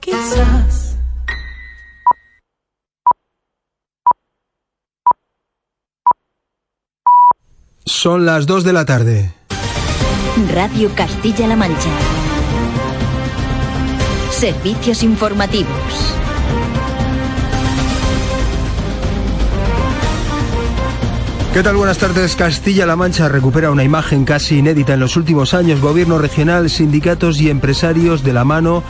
Quizás. Son las 2 de la tarde. Radio Castilla-La Mancha. Servicios informativos. ¿Qué tal? Buenas tardes. Castilla-La Mancha recupera una imagen casi inédita en los últimos años. Gobierno regional, sindicatos y empresarios de la mano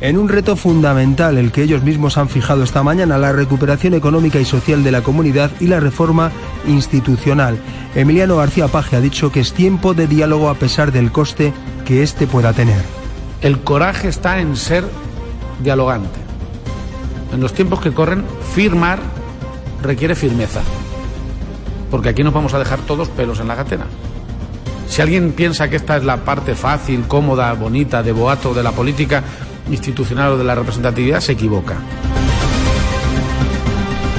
en un reto fundamental, el que ellos mismos han fijado esta mañana, la recuperación económica y social de la comunidad y la reforma institucional. Emiliano García Paje ha dicho que es tiempo de diálogo a pesar del coste que éste pueda tener. El coraje está en ser dialogante. En los tiempos que corren, firmar requiere firmeza. Porque aquí nos vamos a dejar todos pelos en la gatera. Si alguien piensa que esta es la parte fácil, cómoda, bonita, de boato de la política institucional o de la representatividad, se equivoca.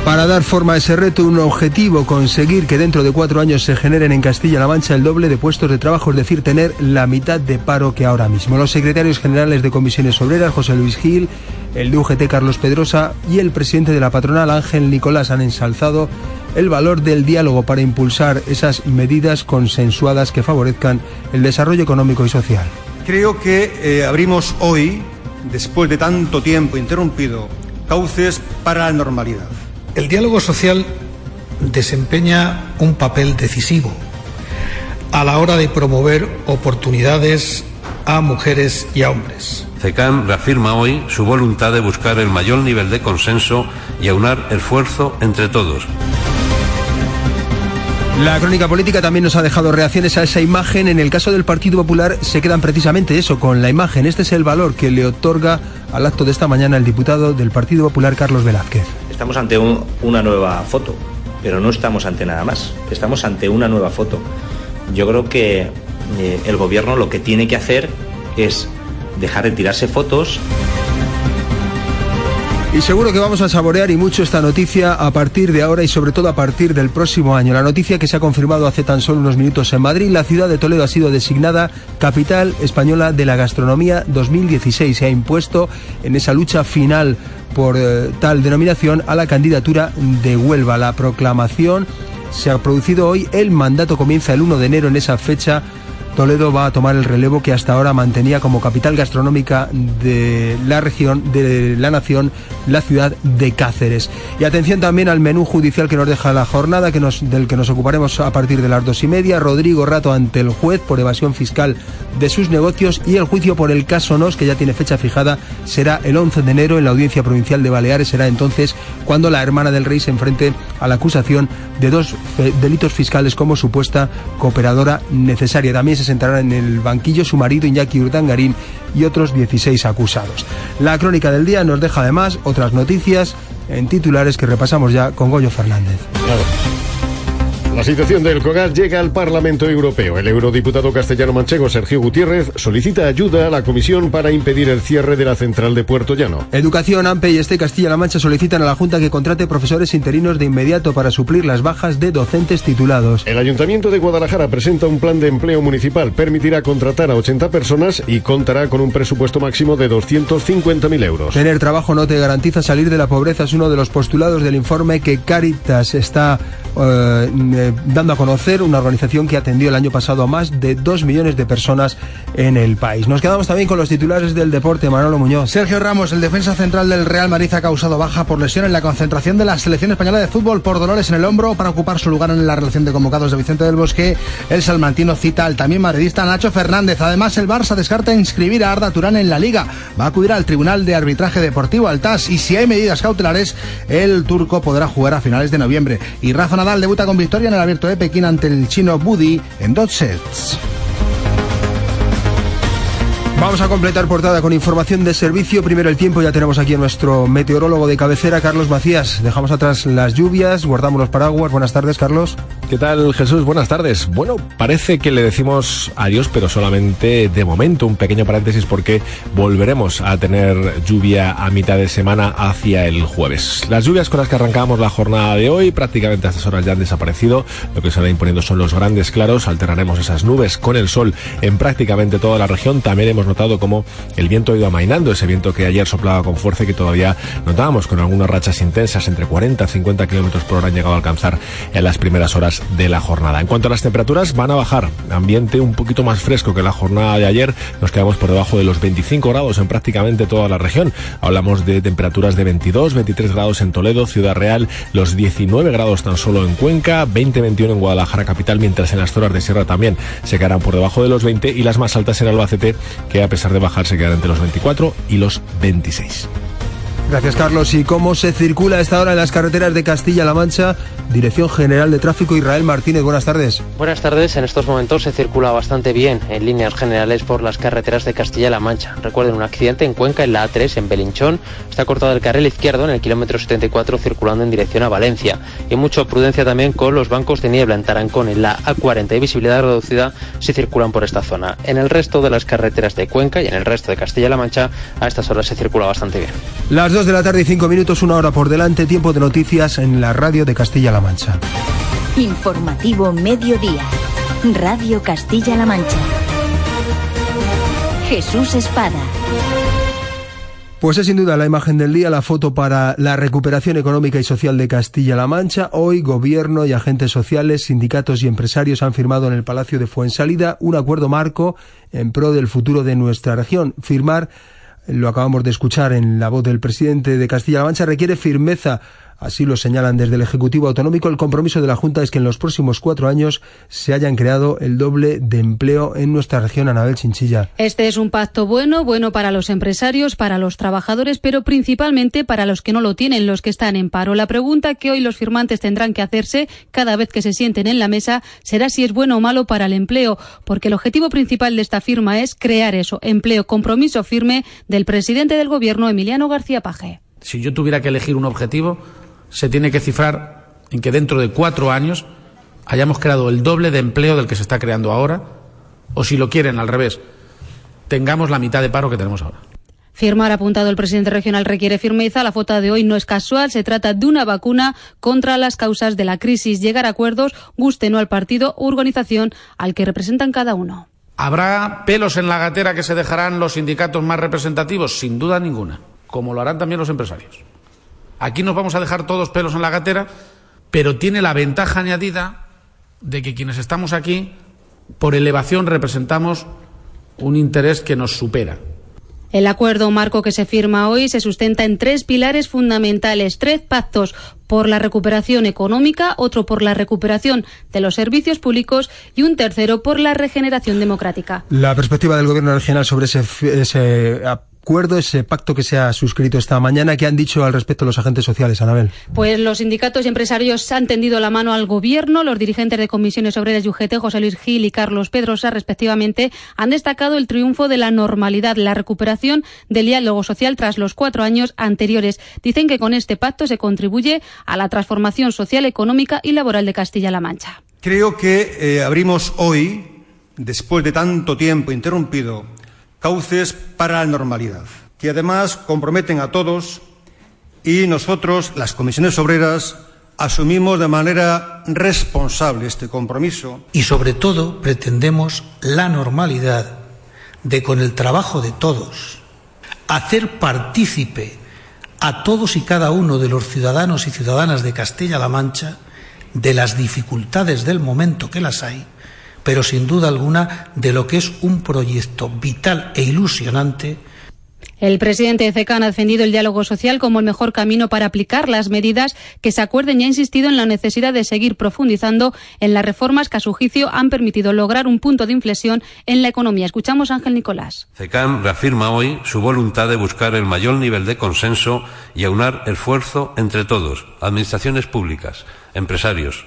Para dar forma a ese reto, un objetivo, conseguir que dentro de cuatro años se generen en Castilla-La Mancha el doble de puestos de trabajo, es decir, tener la mitad de paro que ahora mismo. Los secretarios generales de comisiones obreras, José Luis Gil, el de UGT, Carlos Pedrosa, y el presidente de la patronal, Ángel Nicolás, han ensalzado el valor del diálogo para impulsar esas medidas consensuadas que favorezcan el desarrollo económico y social. Creo que eh, abrimos hoy, después de tanto tiempo interrumpido, cauces para la normalidad. El diálogo social desempeña un papel decisivo a la hora de promover oportunidades a mujeres y a hombres. CECAM reafirma hoy su voluntad de buscar el mayor nivel de consenso y aunar esfuerzo entre todos. La crónica política también nos ha dejado reacciones a esa imagen. En el caso del Partido Popular se quedan precisamente eso, con la imagen. Este es el valor que le otorga al acto de esta mañana el diputado del Partido Popular, Carlos Velázquez. Estamos ante un- una nueva foto, pero no estamos ante nada más. Estamos ante una nueva foto. Yo creo que eh, el gobierno lo que tiene que hacer es dejar de tirarse fotos Y seguro que vamos a saborear y mucho esta noticia a partir de ahora y sobre todo a partir del próximo año. La noticia que se ha confirmado hace tan solo unos minutos en Madrid, la ciudad de Toledo ha sido designada capital española de la gastronomía 2016. Se ha impuesto en esa lucha final por eh, tal denominación a la candidatura de Huelva. La proclamación se ha producido hoy, el mandato comienza el 1 de enero en esa fecha. Toledo va a tomar el relevo que hasta ahora mantenía como capital gastronómica de la región, de la nación, la ciudad de Cáceres. Y atención también al menú judicial que nos deja la jornada, que nos, del que nos ocuparemos a partir de las dos y media. Rodrigo Rato ante el juez por evasión fiscal de sus negocios y el juicio por el caso NOS, que ya tiene fecha fijada, será el 11 de enero en la Audiencia Provincial de Baleares. Será entonces cuando la hermana del rey se enfrente a la acusación de dos delitos fiscales como supuesta cooperadora necesaria. También se sentarán en el banquillo su marido Iñaki Urdangarín y otros 16 acusados. La crónica del día nos deja además otras noticias en titulares que repasamos ya con Goyo Fernández. La situación del COGAR llega al Parlamento Europeo. El eurodiputado castellano manchego Sergio Gutiérrez solicita ayuda a la Comisión para impedir el cierre de la central de Puerto Llano. Educación, AMPE y este Castilla-La Mancha solicitan a la Junta que contrate profesores interinos de inmediato para suplir las bajas de docentes titulados. El Ayuntamiento de Guadalajara presenta un plan de empleo municipal. Permitirá contratar a 80 personas y contará con un presupuesto máximo de 250.000 euros. Tener trabajo no te garantiza salir de la pobreza es uno de los postulados del informe que Caritas está eh, dando a conocer, una organización que atendió el año pasado a más de dos millones de personas en el país. Nos quedamos también con los titulares del deporte, Manolo Muñoz. Sergio Ramos, el defensa central del Real Madrid, ha causado baja por lesión en la concentración de la selección española de fútbol por dolores en el hombro para ocupar su lugar en la relación de convocados de Vicente del Bosque. El salmantino cita al también madridista Nacho Fernández. Además, el Barça descarta inscribir a Arda Turán en la Liga. Va a acudir al Tribunal de Arbitraje Deportivo Altas y si hay medidas cautelares, el turco podrá jugar a finales de noviembre. Y Rafa Nadal debuta con victoria en el Abierto de Pekín ante el chino Budi en dos sets. Vamos a completar portada con información de servicio. Primero el tiempo, ya tenemos aquí a nuestro meteorólogo de cabecera, Carlos Macías. Dejamos atrás las lluvias, guardamos los paraguas. Buenas tardes, Carlos. ¿Qué tal, Jesús? Buenas tardes. Bueno, parece que le decimos adiós, pero solamente de momento. Un pequeño paréntesis porque volveremos a tener lluvia a mitad de semana hacia el jueves. Las lluvias con las que arrancamos la jornada de hoy prácticamente a estas horas ya han desaparecido. Lo que se va imponiendo son los grandes claros. Alternaremos esas nubes con el sol en prácticamente toda la región. También hemos notado como el viento ha ido amainando, ese viento que ayer soplaba con fuerza y que todavía notábamos con algunas rachas intensas entre 40 y 50 kilómetros por hora han llegado a alcanzar en las primeras horas de la jornada. En cuanto a las temperaturas, van a bajar. Ambiente un poquito más fresco que la jornada de ayer. Nos quedamos por debajo de los 25 grados en prácticamente toda la región. Hablamos de temperaturas de 22, 23 grados en Toledo, Ciudad Real, los 19 grados tan solo en Cuenca, 20-21 en Guadalajara capital, mientras en las zonas de sierra también se quedarán por debajo de los 20 y las más altas en Albacete, que a pesar de bajar se quedan entre los 24 y los 26. Gracias, Carlos. ¿Y cómo se circula a esta hora en las carreteras de Castilla-La Mancha? Dirección General de Tráfico, Israel Martínez. Buenas tardes. Buenas tardes. En estos momentos se circula bastante bien en líneas generales por las carreteras de Castilla-La Mancha. Recuerden un accidente en Cuenca, en la A3, en Belinchón. Está cortado el carril izquierdo en el kilómetro 74, circulando en dirección a Valencia. Y mucha prudencia también con los bancos de niebla en Tarancón, en la A40 y visibilidad reducida si circulan por esta zona. En el resto de las carreteras de Cuenca y en el resto de Castilla-La Mancha, a estas horas se circula bastante bien. Las de la tarde y cinco minutos, una hora por delante, tiempo de noticias en la radio de Castilla-La Mancha. Informativo Mediodía. Radio Castilla-La Mancha. Jesús Espada. Pues es sin duda la imagen del día, la foto para la recuperación económica y social de Castilla-La Mancha. Hoy, gobierno y agentes sociales, sindicatos y empresarios han firmado en el Palacio de Fuensalida un acuerdo marco en pro del futuro de nuestra región. Firmar lo acabamos de escuchar en la voz del presidente de Castilla-La Mancha, requiere firmeza. Así lo señalan desde el Ejecutivo Autonómico. El compromiso de la Junta es que en los próximos cuatro años se hayan creado el doble de empleo en nuestra región, Anabel Chinchilla. Este es un pacto bueno, bueno para los empresarios, para los trabajadores, pero principalmente para los que no lo tienen, los que están en paro. La pregunta que hoy los firmantes tendrán que hacerse cada vez que se sienten en la mesa será si es bueno o malo para el empleo, porque el objetivo principal de esta firma es crear eso, empleo, compromiso firme del presidente del Gobierno, Emiliano García Paje. Si yo tuviera que elegir un objetivo, se tiene que cifrar en que dentro de cuatro años hayamos creado el doble de empleo del que se está creando ahora, o si lo quieren al revés, tengamos la mitad de paro que tenemos ahora. Firmar, apuntado el presidente regional, requiere firmeza. La foto de hoy no es casual. Se trata de una vacuna contra las causas de la crisis. Llegar a acuerdos, guste no al partido u organización al que representan cada uno. ¿Habrá pelos en la gatera que se dejarán los sindicatos más representativos? Sin duda ninguna, como lo harán también los empresarios. Aquí nos vamos a dejar todos pelos en la gatera, pero tiene la ventaja añadida de que quienes estamos aquí, por elevación, representamos un interés que nos supera. El acuerdo marco que se firma hoy se sustenta en tres pilares fundamentales, tres pactos por la recuperación económica, otro por la recuperación de los servicios públicos y un tercero por la regeneración democrática. La perspectiva del Gobierno regional sobre ese, ese acuerdo, ese pacto que se ha suscrito esta mañana. ¿Qué han dicho al respecto los agentes sociales, Anabel? Pues los sindicatos y empresarios han tendido la mano al gobierno. Los dirigentes de comisiones obreras y UGT, José Luis Gil y Carlos Pedrosa, respectivamente, han destacado el triunfo de la normalidad, la recuperación del diálogo social tras los cuatro años anteriores. Dicen que con este pacto se contribuye a la transformación social, económica y laboral de Castilla-La Mancha. Creo que eh, abrimos hoy, después de tanto tiempo interrumpido, cauces para la normalidad, que además comprometen a todos y nosotros, las comisiones obreras, asumimos de manera responsable este compromiso. Y sobre todo pretendemos la normalidad de, con el trabajo de todos, hacer partícipe a todos y cada uno de los ciudadanos y ciudadanas de Castilla-La Mancha de las dificultades del momento que las hay pero sin duda alguna de lo que es un proyecto vital e ilusionante el presidente de CECAN ha defendido el diálogo social como el mejor camino para aplicar las medidas que se acuerden y ha insistido en la necesidad de seguir profundizando en las reformas que a su juicio han permitido lograr un punto de inflexión en la economía. Escuchamos a Ángel Nicolás. CECAN reafirma hoy su voluntad de buscar el mayor nivel de consenso y aunar esfuerzo entre todos, administraciones públicas, empresarios,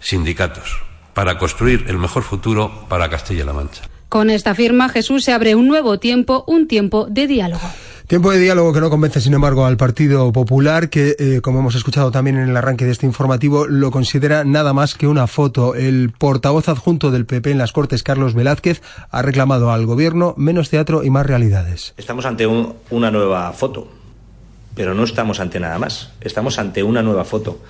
sindicatos para construir el mejor futuro para Castilla-La Mancha. Con esta firma, Jesús se abre un nuevo tiempo, un tiempo de diálogo. Tiempo de diálogo que no convence, sin embargo, al Partido Popular, que, eh, como hemos escuchado también en el arranque de este informativo, lo considera nada más que una foto. El portavoz adjunto del PP en las Cortes, Carlos Velázquez, ha reclamado al Gobierno menos teatro y más realidades. Estamos ante una nueva foto, pero no estamos ante nada más. Estamos ante una nueva foto.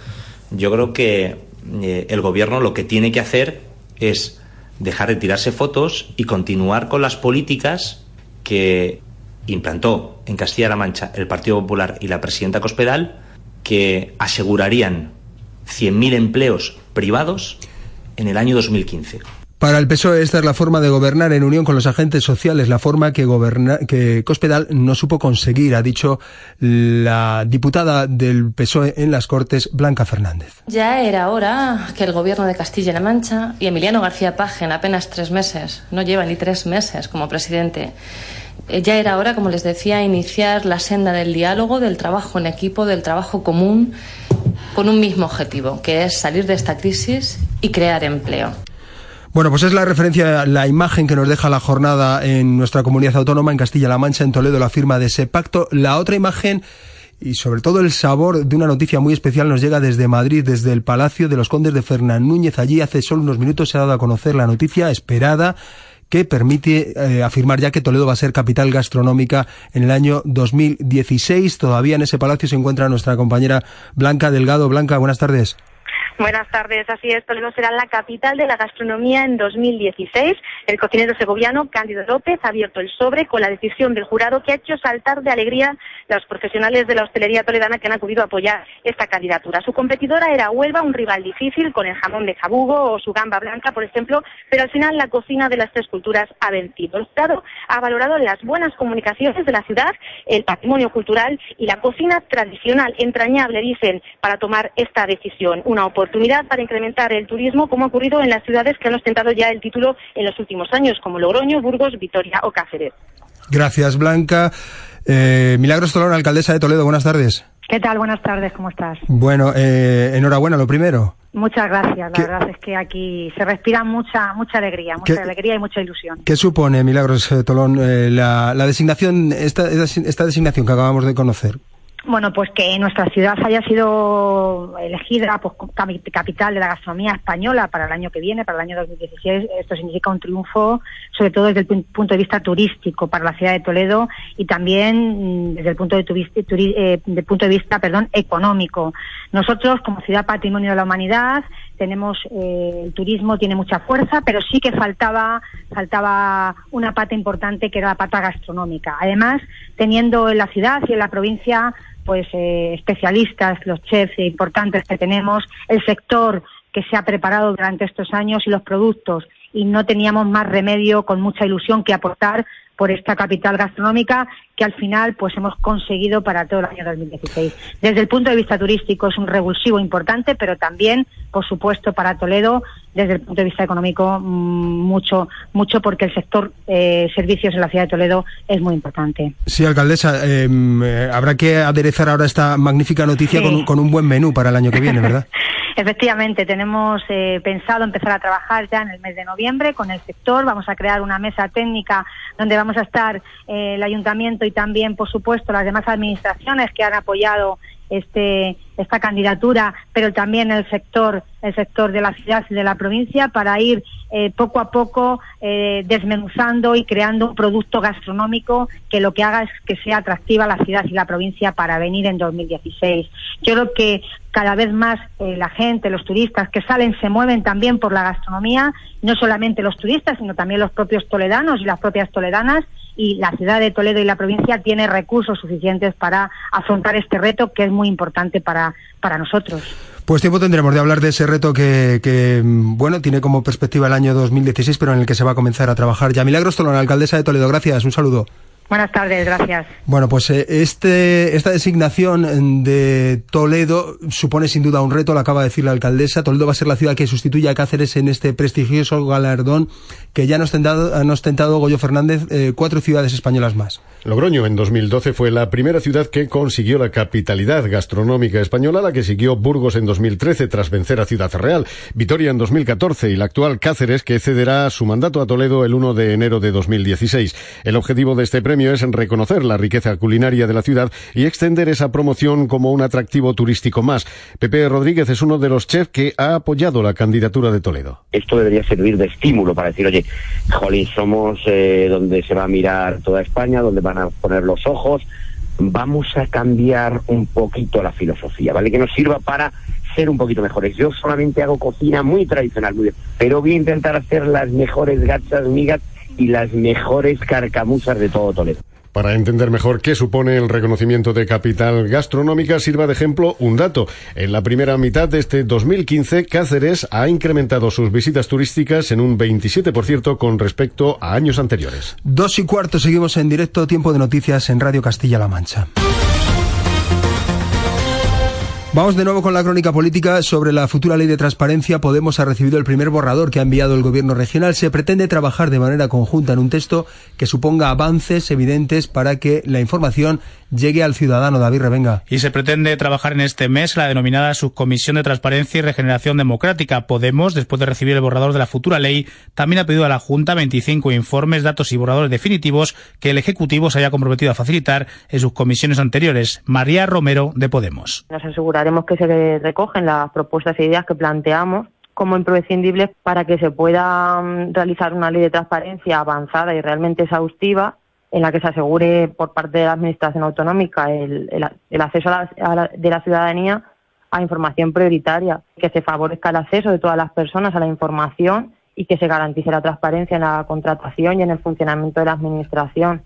Yo creo que eh, el Gobierno lo que tiene que hacer es dejar de tirarse fotos y continuar con las políticas que implantó en Castilla-La Mancha el Partido Popular y la presidenta Cospedal, que asegurarían 100.000 empleos privados en el año 2015. Para el PSOE esta es la forma de gobernar en unión con los agentes sociales, la forma que, que Cospedal no supo conseguir, ha dicho la diputada del PSOE en las Cortes, Blanca Fernández. Ya era hora que el gobierno de Castilla-La Mancha y Emiliano García Paje en apenas tres meses, no lleva ni tres meses como presidente, eh, ya era hora, como les decía, iniciar la senda del diálogo, del trabajo en equipo, del trabajo común, con un mismo objetivo, que es salir de esta crisis y crear empleo. Bueno, pues es la referencia, la imagen que nos deja la jornada en nuestra comunidad autónoma, en Castilla-La Mancha, en Toledo, la firma de ese pacto. La otra imagen y sobre todo el sabor de una noticia muy especial nos llega desde Madrid, desde el Palacio de los Condes de Fernán Núñez. Allí hace solo unos minutos se ha dado a conocer la noticia esperada que permite eh, afirmar ya que Toledo va a ser capital gastronómica en el año 2016. Todavía en ese palacio se encuentra nuestra compañera Blanca Delgado. Blanca, buenas tardes. Buenas tardes, así es, Toledo será la capital de la gastronomía en 2016. El cocinero segoviano Cándido López ha abierto el sobre con la decisión del jurado que ha hecho saltar de alegría los profesionales de la hostelería toledana que han acudido a apoyar esta candidatura. Su competidora era Huelva, un rival difícil con el jamón de jabugo o su gamba blanca, por ejemplo, pero al final la cocina de las tres culturas ha vencido. El jurado ha valorado las buenas comunicaciones de la ciudad, el patrimonio cultural y la cocina tradicional, entrañable, dicen, para tomar esta decisión. Una oportunidad para incrementar el turismo, como ha ocurrido en las ciudades que han ostentado ya el título en los últimos años, como Logroño, Burgos, Vitoria o Cáceres. Gracias, Blanca. Eh, Milagros Tolón, alcaldesa de Toledo, buenas tardes. ¿Qué tal? Buenas tardes, ¿cómo estás? Bueno, eh, enhorabuena, lo primero. Muchas gracias. La verdad es que aquí se respira mucha mucha alegría, mucha alegría y mucha ilusión. ¿Qué supone, Milagros eh, Tolón, la, designación, esta, esta designación que acabamos de conocer? Bueno, pues que nuestra ciudad haya sido elegida pues, capital de la gastronomía española para el año que viene, para el año 2016, esto significa un triunfo, sobre todo desde el punto de vista turístico para la ciudad de Toledo y también mm, desde el punto de, eh, punto de vista perdón, económico. Nosotros, como ciudad patrimonio de la humanidad, tenemos eh, el turismo tiene mucha fuerza, pero sí que faltaba faltaba una pata importante que era la pata gastronómica. Además, teniendo en la ciudad y en la provincia pues eh, especialistas, los chefs importantes que tenemos, el sector que se ha preparado durante estos años y los productos y no teníamos más remedio con mucha ilusión que aportar por esta capital gastronómica que al final pues hemos conseguido para todo el año 2016. Desde el punto de vista turístico es un revulsivo importante, pero también, por supuesto, para Toledo, desde el punto de vista económico, mm, mucho, mucho porque el sector eh, servicios en la ciudad de Toledo es muy importante. Sí, alcaldesa, em, eh, habrá que aderezar ahora esta magnífica noticia con, con un buen menú para el año que viene, ¿verdad? Efectivamente, tenemos eh, pensado empezar a trabajar ya en el mes de noviembre con el sector. Vamos a crear una mesa técnica donde vamos a estar eh, el ayuntamiento y también, por supuesto, las demás administraciones que han apoyado este, esta candidatura, pero también el sector, el sector de la ciudad y de la provincia para ir eh, poco a poco eh, desmenuzando y creando un producto gastronómico que lo que haga es que sea atractiva la ciudad y la provincia para venir en 2016. Yo creo que cada vez más eh, la gente, los turistas que salen se mueven también por la gastronomía, no solamente los turistas, sino también los propios toledanos y las propias toledanas y la ciudad de Toledo y la provincia tiene recursos suficientes para afrontar este reto que es muy importante para, para nosotros. Pues tiempo tendremos de hablar de ese reto que, que, bueno, tiene como perspectiva el año 2016, pero en el que se va a comenzar a trabajar ya. Milagros Tolón, alcaldesa de Toledo, gracias, un saludo. Buenas tardes, gracias. Bueno, pues eh, este, esta designación de Toledo supone sin duda un reto, lo acaba de decir la alcaldesa. Toledo va a ser la ciudad que sustituya a Cáceres en este prestigioso galardón que ya han ostentado, han ostentado Goyo Fernández eh, cuatro ciudades españolas más. Logroño en 2012 fue la primera ciudad que consiguió la capitalidad gastronómica española, la que siguió Burgos en 2013 tras vencer a Ciudad Real, Vitoria en 2014 y la actual Cáceres que cederá su mandato a Toledo el 1 de enero de 2016. El objetivo de este premio es reconocer la riqueza culinaria de la ciudad y extender esa promoción como un atractivo turístico más. Pepe Rodríguez es uno de los chefs que ha apoyado la candidatura de Toledo. Esto debería servir de estímulo para decir, oye, jolín, somos eh, donde se va a mirar toda España, donde van a poner los ojos, vamos a cambiar un poquito la filosofía, ¿vale? Que nos sirva para ser un poquito mejores. Yo solamente hago cocina muy tradicional, muy bien, pero voy a intentar hacer las mejores gachas, migas y las mejores carcamusas de todo Toledo. Para entender mejor qué supone el reconocimiento de capital gastronómica, sirva de ejemplo un dato. En la primera mitad de este 2015, Cáceres ha incrementado sus visitas turísticas en un 27% con respecto a años anteriores. Dos y cuarto, seguimos en directo, tiempo de noticias en Radio Castilla-La Mancha. Vamos de nuevo con la crónica política sobre la futura ley de transparencia. Podemos ha recibido el primer borrador que ha enviado el gobierno regional. Se pretende trabajar de manera conjunta en un texto que suponga avances evidentes para que la información llegue al ciudadano. David Revenga. Y se pretende trabajar en este mes la denominada Subcomisión de Transparencia y Regeneración Democrática. Podemos, después de recibir el borrador de la futura ley, también ha pedido a la Junta 25 informes, datos y borradores definitivos que el Ejecutivo se haya comprometido a facilitar en sus comisiones anteriores. María Romero, de Podemos. Nos aseguraremos que se recogen las propuestas e ideas que planteamos como imprescindibles para que se pueda mm, realizar una ley de transparencia avanzada y realmente exhaustiva en la que se asegure por parte de la Administración Autonómica el, acceso de la ciudadanía a información prioritaria, que se favorezca el acceso de todas las personas a la información y que se garantice la transparencia en la contratación y en el funcionamiento de la Administración.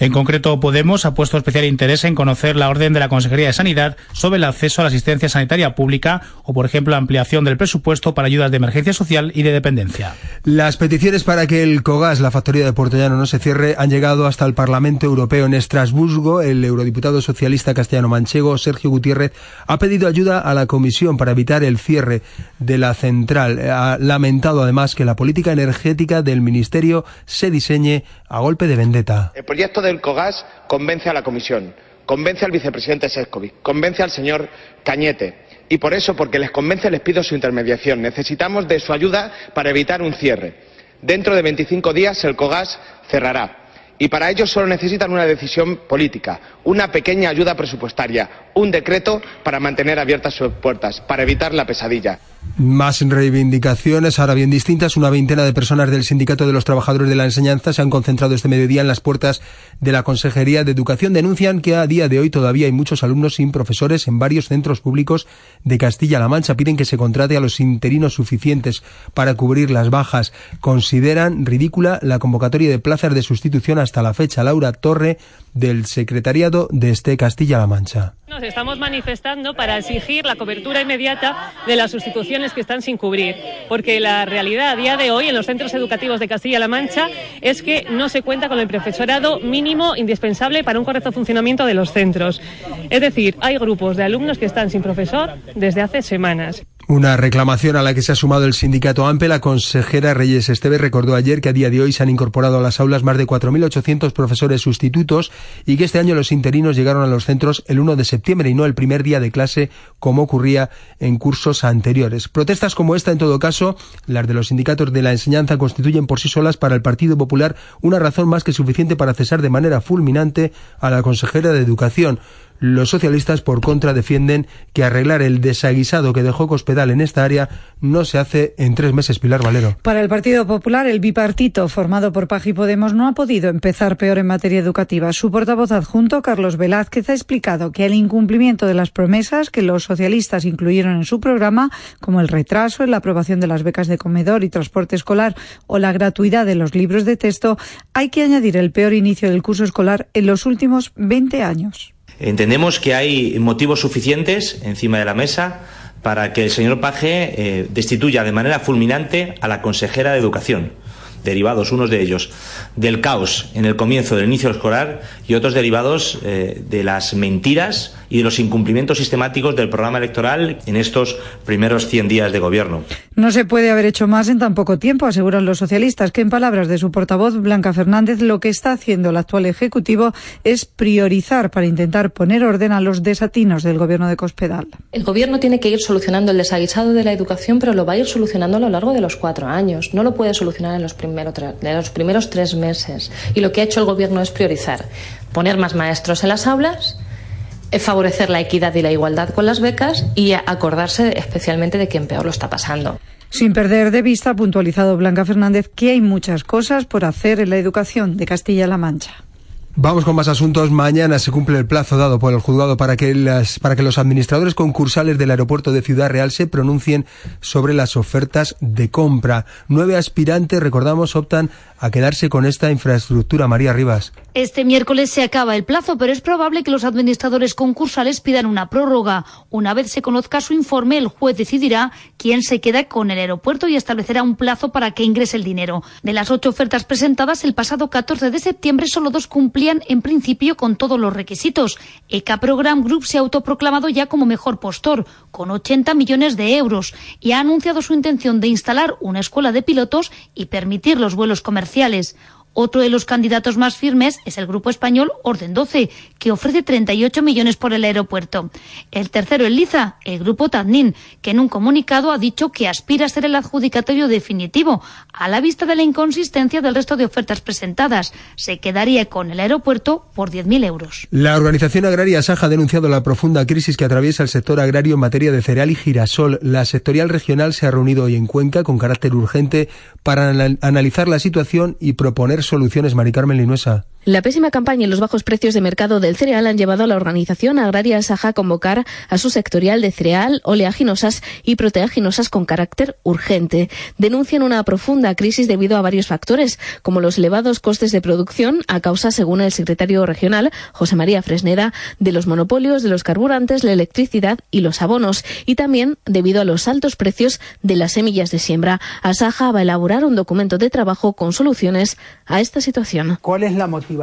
En concreto, Podemos ha puesto especial interés en conocer la orden de la Consejería de Sanidad sobre el acceso a la asistencia sanitaria pública o, por ejemplo, la ampliación del presupuesto para ayudas de emergencia social y de dependencia. Las peticiones para que el COGAS, la factoría de Puerto Llano, no se cierre han llegado hasta el Parlamento Europeo en Estrasburgo. El eurodiputado socialista castellano-manchego, Sergio Gutiérrez, ha pedido ayuda a la Comisión para evitar el cierre de la central. Ha lamentado además que la política energética del Ministerio se diseñe a golpe de vendetta. El proyecto del COGAS convence a la Comisión, convence al vicepresidente Sefcovic, convence al señor Cañete. Y por eso, porque les convence, les pido su intermediación. Necesitamos de su ayuda para evitar un cierre. Dentro de 25 días el COGAS cerrará. Y para ello solo necesitan una decisión política, una pequeña ayuda presupuestaria, un decreto para mantener abiertas sus puertas, para evitar la pesadilla. Más reivindicaciones, ahora bien distintas. Una veintena de personas del Sindicato de los Trabajadores de la Enseñanza se han concentrado este mediodía en las puertas de la Consejería de Educación. Denuncian que a día de hoy todavía hay muchos alumnos sin profesores en varios centros públicos de Castilla-La Mancha. Piden que se contrate a los interinos suficientes para cubrir las bajas. Consideran ridícula la convocatoria de plazas de sustitución hasta la fecha. Laura Torre, del Secretariado de este Castilla-La Mancha. Nos estamos manifestando para exigir la cobertura inmediata de las sustituciones que están sin cubrir, porque la realidad a día de hoy en los centros educativos de Castilla-La Mancha es que no se cuenta con el profesorado mínimo indispensable para un correcto funcionamiento de los centros. Es decir, hay grupos de alumnos que están sin profesor desde hace semanas. Una reclamación a la que se ha sumado el sindicato AMPE. La consejera Reyes Esteve recordó ayer que a día de hoy se han incorporado a las aulas más de 4.800 profesores sustitutos y que este año los interinos llegaron a los centros el 1 de septiembre y no el primer día de clase como ocurría en cursos anteriores. Protestas como esta, en todo caso, las de los sindicatos de la enseñanza constituyen por sí solas para el Partido Popular una razón más que suficiente para cesar de manera fulminante a la consejera de Educación. Los socialistas, por contra, defienden que arreglar el desaguisado que dejó Cospedal en esta área no se hace en tres meses, Pilar Valero. Para el Partido Popular, el bipartito formado por Paj y Podemos no ha podido empezar peor en materia educativa. Su portavoz adjunto, Carlos Velázquez, ha explicado que el incumplimiento de las promesas que los socialistas incluyeron en su programa, como el retraso en la aprobación de las becas de comedor y transporte escolar o la gratuidad de los libros de texto, hay que añadir el peor inicio del curso escolar en los últimos 20 años. Entendemos que hay motivos suficientes encima de la mesa para que el señor Paje eh, destituya de manera fulminante a la consejera de Educación. derivados, unos de ellos, del caos en el comienzo del inicio escolar y otros derivados eh, de las mentiras y de los incumplimientos sistemáticos del programa electoral en estos primeros 100 días de gobierno. No se puede haber hecho más en tan poco tiempo, aseguran los socialistas, que en palabras de su portavoz Blanca Fernández, lo que está haciendo el actual Ejecutivo es priorizar para intentar poner orden a los desatinos del gobierno de Cospedal. El gobierno tiene que ir solucionando el desaguisado de la educación, pero lo va a ir solucionando a lo largo de los cuatro años. No lo puede solucionar en los, en los primeros tres meses. Y lo que ha hecho el gobierno es priorizar, poner más maestros en las aulas, favorecer la equidad y la igualdad con las becas y acordarse especialmente de quien peor lo está pasando. Sin perder de vista, ha puntualizado Blanca Fernández que hay muchas cosas por hacer en la educación de Castilla-La Mancha. Vamos con más asuntos. Mañana se cumple el plazo dado por el juzgado para que, las, para que los administradores concursales del aeropuerto de Ciudad Real se pronuncien sobre las ofertas de compra. Nueve aspirantes, recordamos, optan a quedarse con esta infraestructura. María Rivas. Este miércoles se acaba el plazo, pero es probable que los administradores concursales pidan una prórroga. Una vez se conozca su informe, el juez decidirá quién se queda con el aeropuerto y establecerá un plazo para que ingrese el dinero. De las ocho ofertas presentadas el pasado 14 de septiembre, solo dos cumplían en principio con todos los requisitos. ECA Program Group se ha autoproclamado ya como mejor postor, con 80 millones de euros, y ha anunciado su intención de instalar una escuela de pilotos y permitir los vuelos comerciales sociales otro de los candidatos más firmes es el grupo español Orden 12, que ofrece 38 millones por el aeropuerto. El tercero es Liza, el grupo Tadnin, que en un comunicado ha dicho que aspira a ser el adjudicatorio definitivo, a la vista de la inconsistencia del resto de ofertas presentadas. Se quedaría con el aeropuerto por 10.000 euros. La organización agraria Saja ha denunciado la profunda crisis que atraviesa el sector agrario en materia de cereal y girasol. La sectorial regional se ha reunido hoy en Cuenca con carácter urgente para analizar la situación y proponer soluciones, Mari Carmen Linuesa. La pésima campaña y los bajos precios de mercado del cereal han llevado a la organización agraria Saja a convocar a su sectorial de cereal, oleaginosas y proteaginosas con carácter urgente. Denuncian una profunda crisis debido a varios factores, como los elevados costes de producción a causa, según el secretario regional, José María Fresneda, de los monopolios de los carburantes, la electricidad y los abonos, y también debido a los altos precios de las semillas de siembra. Asaja va a elaborar un documento de trabajo con soluciones a esta situación. ¿Cuál es la motivación?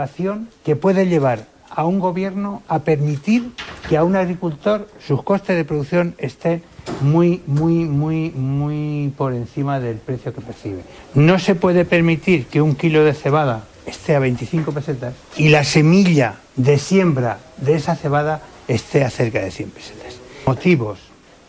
Que puede llevar a un gobierno a permitir que a un agricultor sus costes de producción estén muy, muy, muy, muy por encima del precio que percibe. No se puede permitir que un kilo de cebada esté a 25 pesetas y la semilla de siembra de esa cebada esté a cerca de 100 pesetas. Motivos,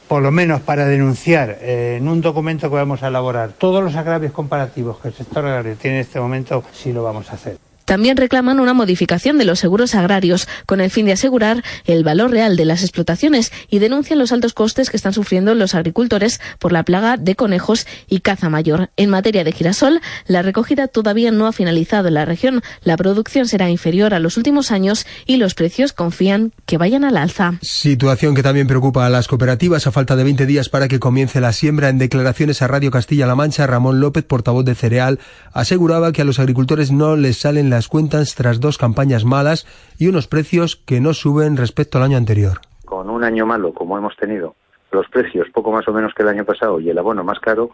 por lo menos para denunciar eh, en un documento que vamos a elaborar todos los agravios comparativos que el sector agrario tiene en este momento, sí lo vamos a hacer. También reclaman una modificación de los seguros agrarios con el fin de asegurar el valor real de las explotaciones y denuncian los altos costes que están sufriendo los agricultores por la plaga de conejos y caza mayor. En materia de girasol, la recogida todavía no ha finalizado en la región. La producción será inferior a los últimos años y los precios confían que vayan al alza. Situación que también preocupa a las cooperativas a falta de 20 días para que comience la siembra. En declaraciones a Radio Castilla-La Mancha, Ramón López, portavoz de Cereal, aseguraba que a los agricultores no les salen las cuentas tras dos campañas malas y unos precios que no suben respecto al año anterior. Con un año malo como hemos tenido, los precios poco más o menos que el año pasado y el abono más caro,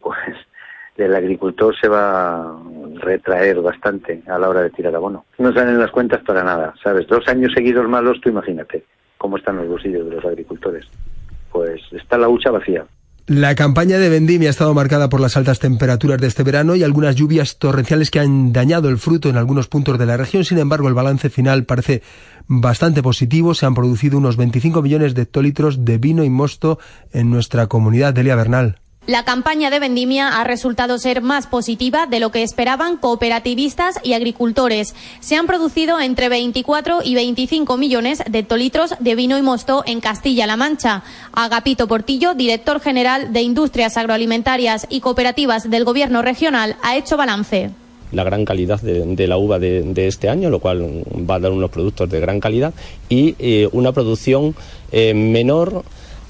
pues el agricultor se va a retraer bastante a la hora de tirar abono. No salen las cuentas para nada, ¿sabes? Dos años seguidos malos, tú imagínate cómo están los bolsillos de los agricultores. Pues está la hucha vacía. La campaña de vendimia ha estado marcada por las altas temperaturas de este verano y algunas lluvias torrenciales que han dañado el fruto en algunos puntos de la región. Sin embargo, el balance final parece bastante positivo. Se han producido unos 25 millones de hectolitros de vino y mosto en nuestra comunidad de Elia Bernal. La campaña de vendimia ha resultado ser más positiva de lo que esperaban cooperativistas y agricultores. Se han producido entre 24 y 25 millones de hectolitros de vino y mosto en Castilla-La Mancha. Agapito Portillo, director general de Industrias Agroalimentarias y Cooperativas del Gobierno regional, ha hecho balance la gran calidad de, la uva de, este año, lo cual va a dar unos productos de gran calidad y eh, una producción eh, menor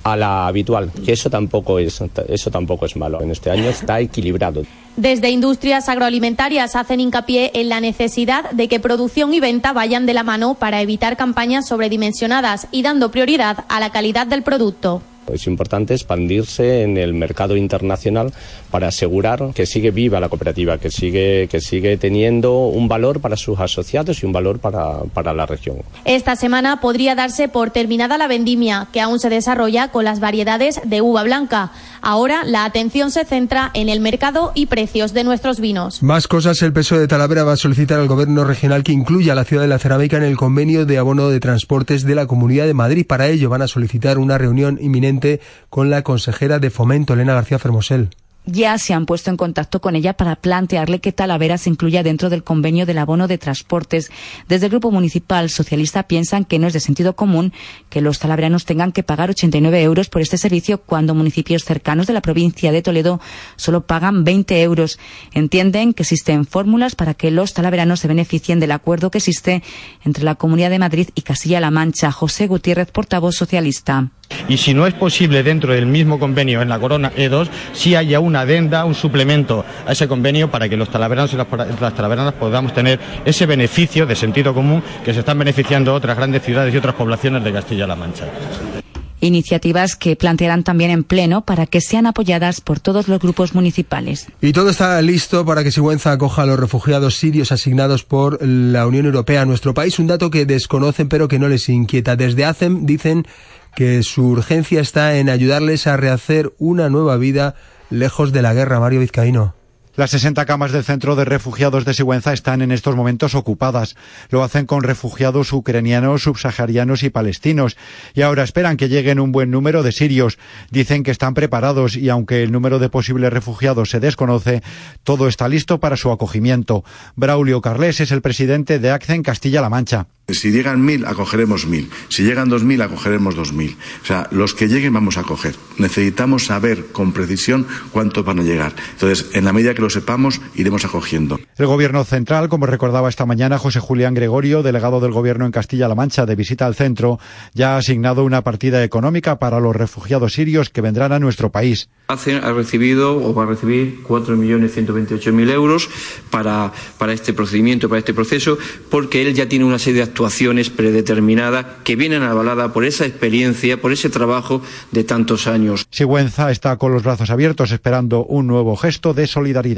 a la habitual, que eso tampoco es eso tampoco es malo. En este año está equilibrado. Desde industrias agroalimentarias hacen hincapié en la necesidad de que producción y venta vayan de la mano para evitar campañas sobredimensionadas y dando prioridad a la calidad del producto. Es importante expandirse en el mercado internacional para asegurar que sigue viva la cooperativa, que sigue, que sigue teniendo un valor para sus asociados y un valor para, para la región. Esta semana podría darse por terminada la vendimia, que aún se desarrolla con las variedades de uva blanca. Ahora la atención se centra en el mercado y precios de nuestros vinos. Más cosas, el PSOE de Talavera va a solicitar al gobierno regional que incluya la ciudad de la cerámica en el convenio de abono de transportes de la Comunidad de Madrid. Para ello van a solicitar una reunión inminente con la consejera de Fomento, Elena García Fermosel ya se han puesto en contacto con ella para plantearle que Talavera se incluya dentro del convenio del abono de transportes. Desde el Grupo Municipal Socialista piensan que no es de sentido común que los talaveranos tengan que pagar 89 euros por este servicio cuando municipios cercanos de la provincia de Toledo solo pagan 20 euros. Entienden que existen fórmulas para que los talaveranos se beneficien del acuerdo que existe entre la Comunidad de Madrid y Castilla-La Mancha. José Gutiérrez, portavoz socialista. Y si no es posible dentro del mismo convenio en la Corona E2, si haya una adenda, un suplemento a ese convenio para que los talaveranos y las, las talaveranas podamos tener ese beneficio de sentido común que se están beneficiando otras grandes ciudades y otras poblaciones de Castilla-La Mancha iniciativas que plantearán también en pleno para que sean apoyadas por todos los grupos municipales. Y todo está listo para que Sigüenza acoja a los refugiados sirios asignados por la Unión Europea a nuestro país, un dato que desconocen pero que no les inquieta. Desde ACEM dicen que su urgencia está en ayudarles a rehacer una nueva vida lejos de la guerra, Mario Vizcaíno. Las 60 camas del centro de refugiados de Sigüenza están en estos momentos ocupadas. Lo hacen con refugiados ucranianos, subsaharianos y palestinos. Y ahora esperan que lleguen un buen número de sirios. Dicen que están preparados y aunque el número de posibles refugiados se desconoce, todo está listo para su acogimiento. Braulio Carles es el presidente de ACCEN Castilla-La Mancha. Si llegan mil, acogeremos mil. Si llegan dos mil, acogeremos dos mil. O sea, los que lleguen vamos a acoger. Necesitamos saber con precisión cuántos van a llegar. Entonces, en la medida que lo sepamos, iremos acogiendo. El Gobierno central, como recordaba esta mañana José Julián Gregorio, delegado del Gobierno en Castilla-La Mancha de visita al centro, ya ha asignado una partida económica para los refugiados sirios que vendrán a nuestro país. ha recibido o va a recibir 4.128.000 euros para, para este procedimiento, para este proceso, porque él ya tiene una serie de actuaciones predeterminadas que vienen avaladas por esa experiencia, por ese trabajo de tantos años. Sigüenza está con los brazos abiertos esperando un nuevo gesto de solidaridad.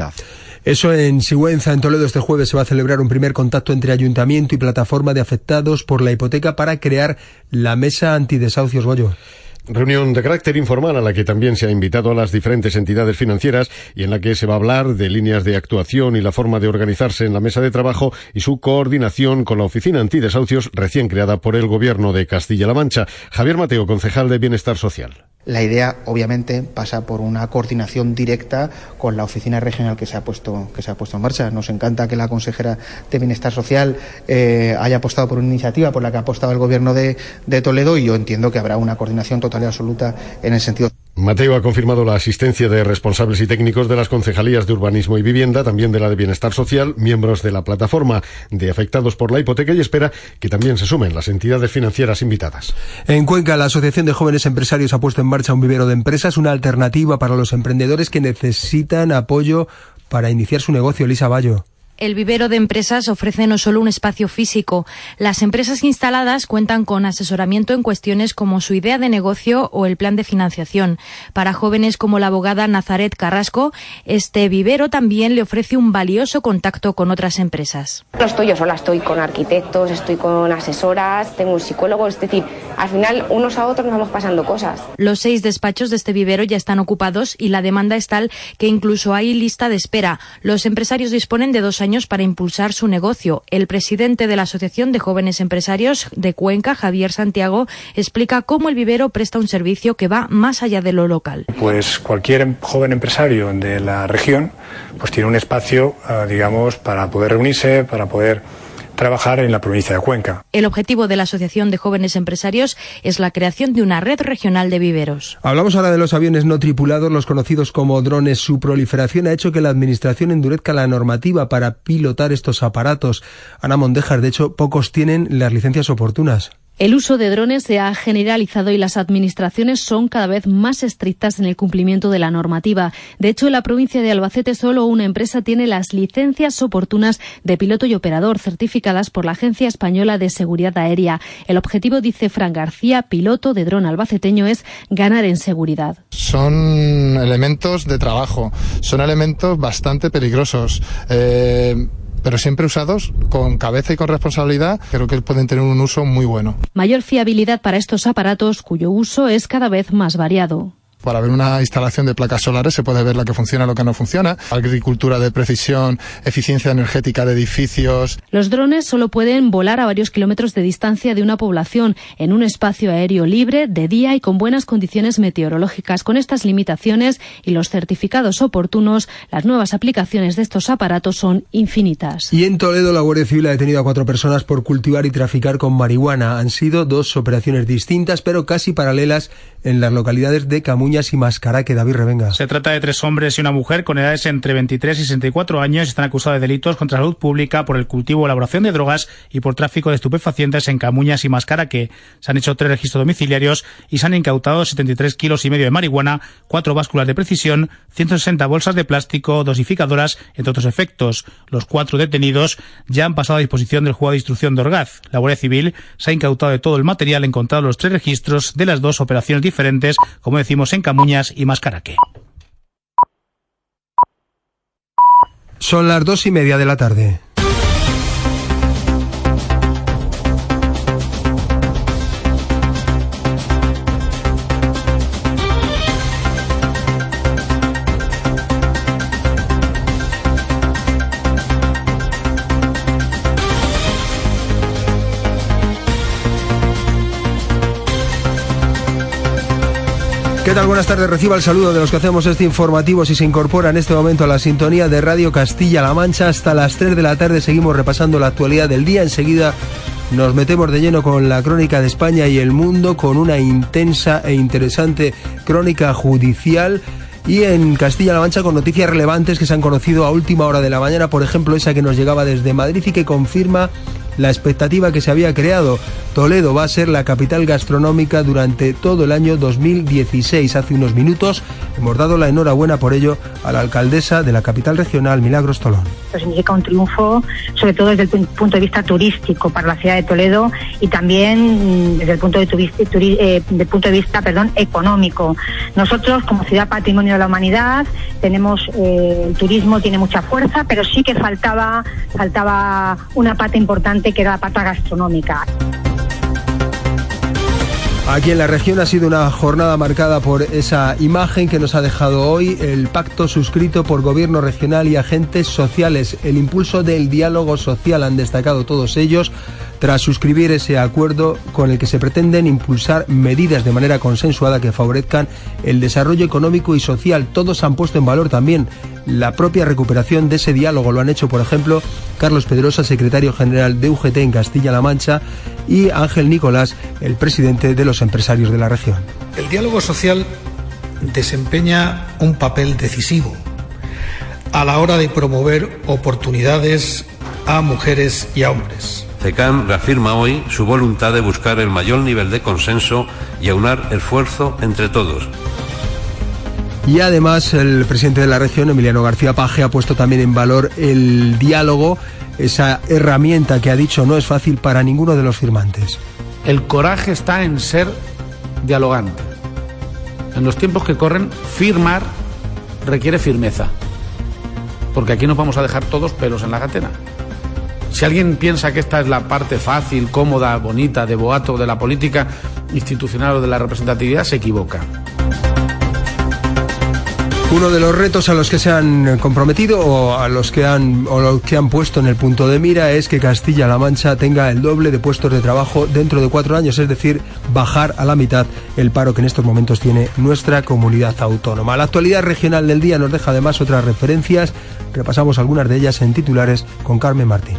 Eso en Sigüenza, en Toledo, este jueves se va a celebrar un primer contacto entre ayuntamiento y plataforma de afectados por la hipoteca para crear la mesa antidesahucios Goyo. Reunión de carácter informal a la que también se ha invitado a las diferentes entidades financieras y en la que se va a hablar de líneas de actuación y la forma de organizarse en la mesa de trabajo y su coordinación con la oficina antidesahucios recién creada por el gobierno de Castilla-La Mancha. Javier Mateo, concejal de Bienestar Social. La idea, obviamente, pasa por una coordinación directa con la oficina regional que se ha puesto, que se ha puesto en marcha. Nos encanta que la consejera de Bienestar Social eh, haya apostado por una iniciativa por la que ha apostado el Gobierno de, de Toledo y yo entiendo que habrá una coordinación total y absoluta en el sentido. Mateo ha confirmado la asistencia de responsables y técnicos de las concejalías de urbanismo y vivienda, también de la de bienestar social, miembros de la plataforma de afectados por la hipoteca y espera que también se sumen las entidades financieras invitadas. En Cuenca, la Asociación de Jóvenes Empresarios ha puesto en marcha un vivero de empresas, una alternativa para los emprendedores que necesitan apoyo para iniciar su negocio. Elisa Bayo. El vivero de empresas ofrece no solo un espacio físico, las empresas instaladas cuentan con asesoramiento en cuestiones como su idea de negocio o el plan de financiación. Para jóvenes como la abogada Nazaret Carrasco, este vivero también le ofrece un valioso contacto con otras empresas. No estoy yo sola, estoy con arquitectos, estoy con asesoras, tengo un psicólogo, es decir, al final unos a otros nos vamos pasando cosas. Los seis despachos de este vivero ya están ocupados y la demanda es tal que incluso hay lista de espera. Los empresarios disponen de dos años para impulsar su negocio. El presidente de la Asociación de Jóvenes Empresarios de Cuenca, Javier Santiago, explica cómo el vivero presta un servicio que va más allá de lo local. Pues cualquier em, joven empresario de la región pues tiene un espacio, ah, digamos, para poder reunirse, para poder trabajar en la provincia de Cuenca. El objetivo de la Asociación de Jóvenes Empresarios es la creación de una red regional de viveros. Hablamos ahora de los aviones no tripulados, los conocidos como drones. Su proliferación ha hecho que la Administración endurezca la normativa para pilotar estos aparatos. Ana Mondejar, de hecho, pocos tienen las licencias oportunas. El uso de drones se ha generalizado y las administraciones son cada vez más estrictas en el cumplimiento de la normativa. De hecho, en la provincia de Albacete solo una empresa tiene las licencias oportunas de piloto y operador certificadas por la Agencia Española de Seguridad Aérea. El objetivo, dice Fran García, piloto de dron albaceteño, es ganar en seguridad. Son elementos de trabajo, son elementos bastante peligrosos. Eh, pero siempre usados con cabeza y con responsabilidad, creo que pueden tener un uso muy bueno. Mayor fiabilidad para estos aparatos cuyo uso es cada vez más variado. Para ver una instalación de placas solares se puede ver la que funciona y lo que no funciona. Agricultura de precisión, eficiencia energética de edificios. Los drones solo pueden volar a varios kilómetros de distancia de una población en un espacio aéreo libre, de día y con buenas condiciones meteorológicas. Con estas limitaciones y los certificados oportunos, las nuevas aplicaciones de estos aparatos son infinitas. Y en Toledo la Guardia Civil ha detenido a cuatro personas por cultivar y traficar con marihuana. Han sido dos operaciones distintas pero casi paralelas en las localidades de Camuñas y Mascaraque. David Revenga. Se trata de tres hombres y una mujer con edades entre 23 y 64 años están acusados de delitos contra la salud pública por el cultivo o elaboración de drogas y por tráfico de estupefacientes en Camuñas y Mascaraque. Se han hecho tres registros domiciliarios y se han incautado 73 kilos y medio de marihuana, cuatro básculas de precisión, 160 bolsas de plástico, dosificadoras, entre otros efectos. Los cuatro detenidos ya han pasado a disposición del juego de instrucción de Orgaz. La Guardia Civil se ha incautado de todo el material encontrado en los tres registros de las dos operaciones diferentes, como decimos, en Camuñas y Mascaraque. Son las dos y media de la tarde. Buenas tardes. Reciba el saludo de los que hacemos este informativo si se incorpora en este momento a la sintonía de Radio Castilla-La Mancha. Hasta las 3 de la tarde seguimos repasando la actualidad del día. Enseguida nos metemos de lleno con la crónica de España y el mundo con una intensa e interesante crónica judicial y en Castilla-La Mancha con noticias relevantes que se han conocido a última hora de la mañana, por ejemplo esa que nos llegaba desde Madrid y que confirma la expectativa que se había creado. Toledo va a ser la capital gastronómica durante todo el año 2016. Hace unos minutos hemos dado la enhorabuena por ello a la alcaldesa de la capital regional, Milagros Tolón. Esto significa un triunfo, sobre todo desde el punto de vista turístico para la ciudad de Toledo y también mm, desde el punto de, eh, punto de vista perdón, económico. Nosotros, como ciudad patrimonio de la humanidad, tenemos eh, el turismo tiene mucha fuerza, pero sí que faltaba, faltaba una pata importante que era la pata gastronómica. Aquí en la región ha sido una jornada marcada por esa imagen que nos ha dejado hoy el pacto suscrito por gobierno regional y agentes sociales, el impulso del diálogo social han destacado todos ellos tras suscribir ese acuerdo con el que se pretenden impulsar medidas de manera consensuada que favorezcan el desarrollo económico y social. Todos han puesto en valor también la propia recuperación de ese diálogo. Lo han hecho, por ejemplo, Carlos Pedrosa, secretario general de UGT en Castilla-La Mancha, y Ángel Nicolás, el presidente de los empresarios de la región. El diálogo social desempeña un papel decisivo a la hora de promover oportunidades a mujeres y a hombres CECAM reafirma hoy su voluntad de buscar el mayor nivel de consenso y aunar esfuerzo entre todos. Y además el presidente de la región, Emiliano García Paje, ha puesto también en valor el diálogo, esa herramienta que ha dicho no es fácil para ninguno de los firmantes. El coraje está en ser dialogante. En los tiempos que corren, firmar requiere firmeza. Porque aquí nos vamos a dejar todos pelos en la gatera. Si alguien piensa que esta es la parte fácil, cómoda, bonita, de boato de la política institucional o de la representatividad, se equivoca. Uno de los retos a los que se han comprometido o a los que han o los que han puesto en el punto de mira es que Castilla-La Mancha tenga el doble de puestos de trabajo dentro de cuatro años, es decir, bajar a la mitad el paro que en estos momentos tiene nuestra comunidad autónoma. La actualidad regional del día nos deja además otras referencias. Repasamos algunas de ellas en titulares con Carmen Martín.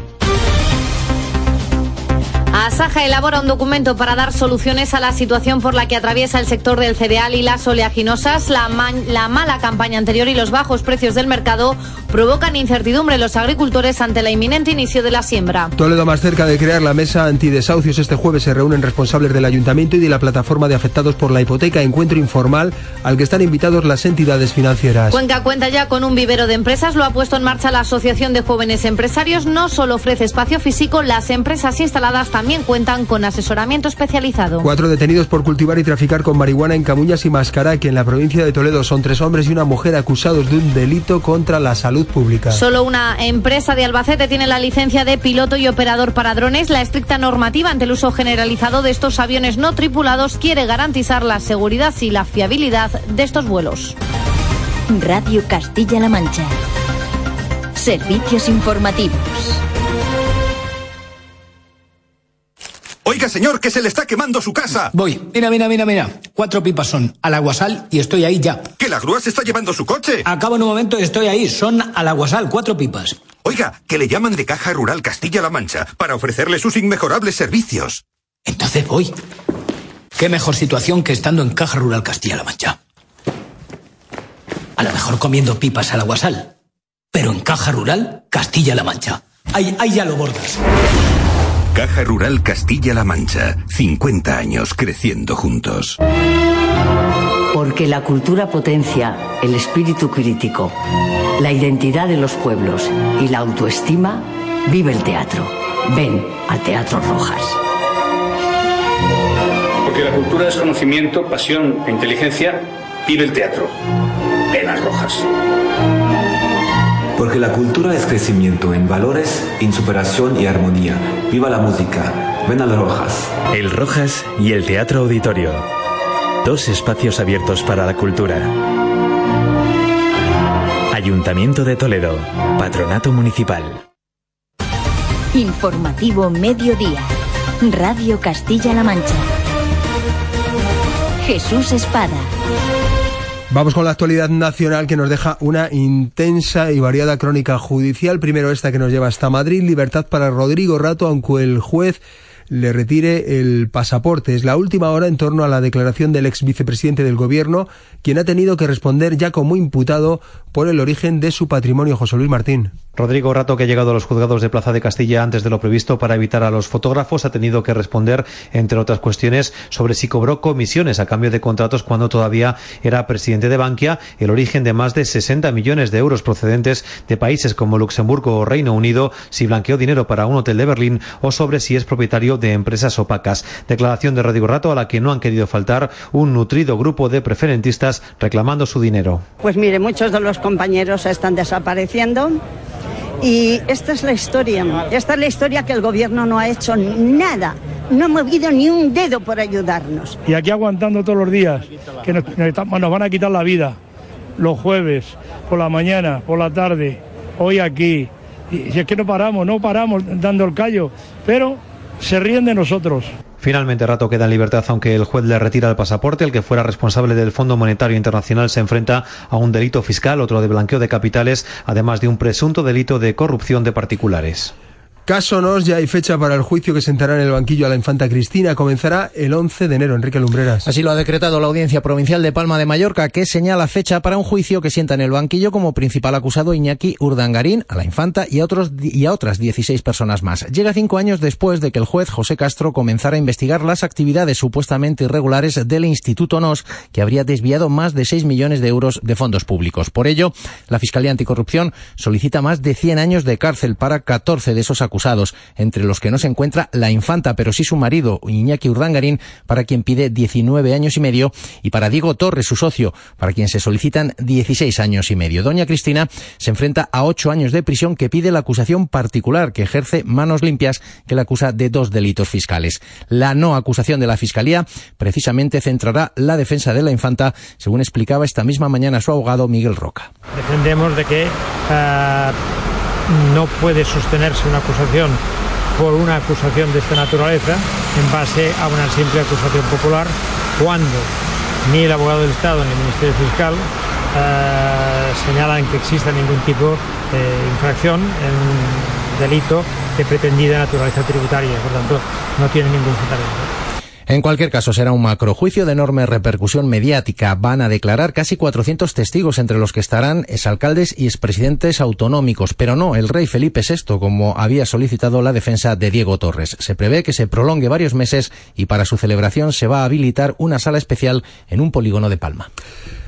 Saja elabora un documento para dar soluciones a la situación por la que atraviesa el sector del cereal y las oleaginosas. La, la, mala campaña anterior y los bajos precios del mercado provocan incertidumbre en los agricultores ante el inminente inicio de la siembra. Toledo más cerca de crear la mesa antidesahucios. Este jueves se reúnen responsables del ayuntamiento y de la plataforma de afectados por la hipoteca. Encuentro informal al que están invitados las entidades financieras. Cuenca cuenta ya con un vivero de empresas. Lo ha puesto en marcha la Asociación de Jóvenes Empresarios. No solo ofrece espacio físico, las empresas instaladas también cuentan con asesoramiento especializado. Cuatro detenidos por cultivar y traficar con marihuana en Camuñas y que en la provincia de Toledo. Son tres hombres y una mujer acusados de un delito contra la salud pública. Solo una empresa de Albacete tiene la licencia de piloto y operador para drones. La estricta normativa ante el uso generalizado de estos aviones no tripulados quiere garantizar la seguridad y la fiabilidad de estos vuelos. Radio Castilla-La Mancha. Servicios informativos. Oiga, señor, que se le está quemando su casa. Voy. Mira, mira, mira, mira. Cuatro pipas son al aguasal y estoy ahí ya. ¿Que la grúa se está llevando su coche? Acabo en un momento y estoy ahí. Son al aguasal, cuatro pipas. Oiga, que le llaman de Caja Rural Castilla-La Mancha para ofrecerle sus inmejorables servicios. Entonces voy. Qué mejor situación que estando en Caja Rural Castilla-La Mancha. A lo mejor comiendo pipas al aguasal. Pero en Caja Rural Castilla-La Mancha. Ahí, ahí ya lo bordas. Caja Rural Castilla-La Mancha. 50 años creciendo juntos. Porque la cultura potencia el espíritu crítico, la identidad de los pueblos y la autoestima, vive el teatro. Ven al Teatro Rojas. Porque la cultura es conocimiento, pasión e inteligencia, vive el teatro. Ven a Rojas. Porque la cultura es crecimiento en valores, en superación y armonía. Viva la música. Ven al Rojas. El Rojas y el Teatro Auditorio. Dos espacios abiertos para la cultura. Ayuntamiento de Toledo. Patronato Municipal. Informativo Mediodía. Radio Castilla-La Mancha. Jesús Espada. Vamos con la actualidad nacional que nos deja una intensa y variada crónica judicial. Primero esta que nos lleva hasta Madrid. Libertad para Rodrigo Rato, aunque el juez le retire el pasaporte. Es la última hora en torno a la declaración del ex vicepresidente del gobierno, quien ha tenido que responder ya como imputado por el origen de su patrimonio, José Luis Martín. Rodrigo Rato, que ha llegado a los juzgados de Plaza de Castilla antes de lo previsto para evitar a los fotógrafos, ha tenido que responder, entre otras cuestiones, sobre si cobró comisiones a cambio de contratos cuando todavía era presidente de Bankia, el origen de más de 60 millones de euros procedentes de países como Luxemburgo o Reino Unido, si blanqueó dinero para un hotel de Berlín o sobre si es propietario de empresas opacas. Declaración de Rodrigo Rato a la que no han querido faltar un nutrido grupo de preferentistas reclamando su dinero. Pues mire, muchos de los compañeros están desapareciendo y esta es la historia. Esta es la historia que el gobierno no ha hecho nada. No ha movido ni un dedo por ayudarnos. Y aquí aguantando todos los días, que nos, nos van a quitar la vida. Los jueves, por la mañana, por la tarde, hoy aquí. Y si es que no paramos, no paramos dando el callo. Pero se ríen de nosotros. Finalmente, Rato queda en libertad, aunque el juez le retira el pasaporte. El que fuera responsable del Fondo Monetario Internacional se enfrenta a un delito fiscal, otro de blanqueo de capitales, además de un presunto delito de corrupción de particulares. Caso Nos, ya hay fecha para el juicio que sentará en el banquillo a la infanta Cristina. Comenzará el 11 de enero. Enrique Lumbreras. Así lo ha decretado la Audiencia Provincial de Palma de Mallorca, que señala fecha para un juicio que sienta en el banquillo como principal acusado Iñaki Urdangarín, a la infanta y a, otros, y a otras 16 personas más. Llega cinco años después de que el juez José Castro comenzara a investigar las actividades supuestamente irregulares del Instituto Nos, que habría desviado más de 6 millones de euros de fondos públicos. Por ello, la Fiscalía Anticorrupción solicita más de 100 años de cárcel para 14 de esos acusados entre los que no se encuentra la infanta, pero sí su marido, Iñaki Urdangarín, para quien pide 19 años y medio, y para Diego Torres, su socio, para quien se solicitan 16 años y medio. Doña Cristina se enfrenta a ocho años de prisión que pide la acusación particular, que ejerce manos limpias, que la acusa de dos delitos fiscales. La no acusación de la Fiscalía precisamente centrará la defensa de la infanta, según explicaba esta misma mañana su abogado Miguel Roca. Defendemos de que uh no puede sostenerse una acusación por una acusación de esta naturaleza en base a una simple acusación popular cuando ni el abogado del Estado ni el Ministerio Fiscal eh, señalan que exista ningún tipo de infracción, en delito de pretendida naturaleza tributaria, por tanto no tiene ningún fundamento. En cualquier caso, será un macrojuicio de enorme repercusión mediática. Van a declarar casi 400 testigos, entre los que estarán exalcaldes y expresidentes autonómicos, pero no el rey Felipe VI, como había solicitado la defensa de Diego Torres. Se prevé que se prolongue varios meses y para su celebración se va a habilitar una sala especial en un polígono de Palma.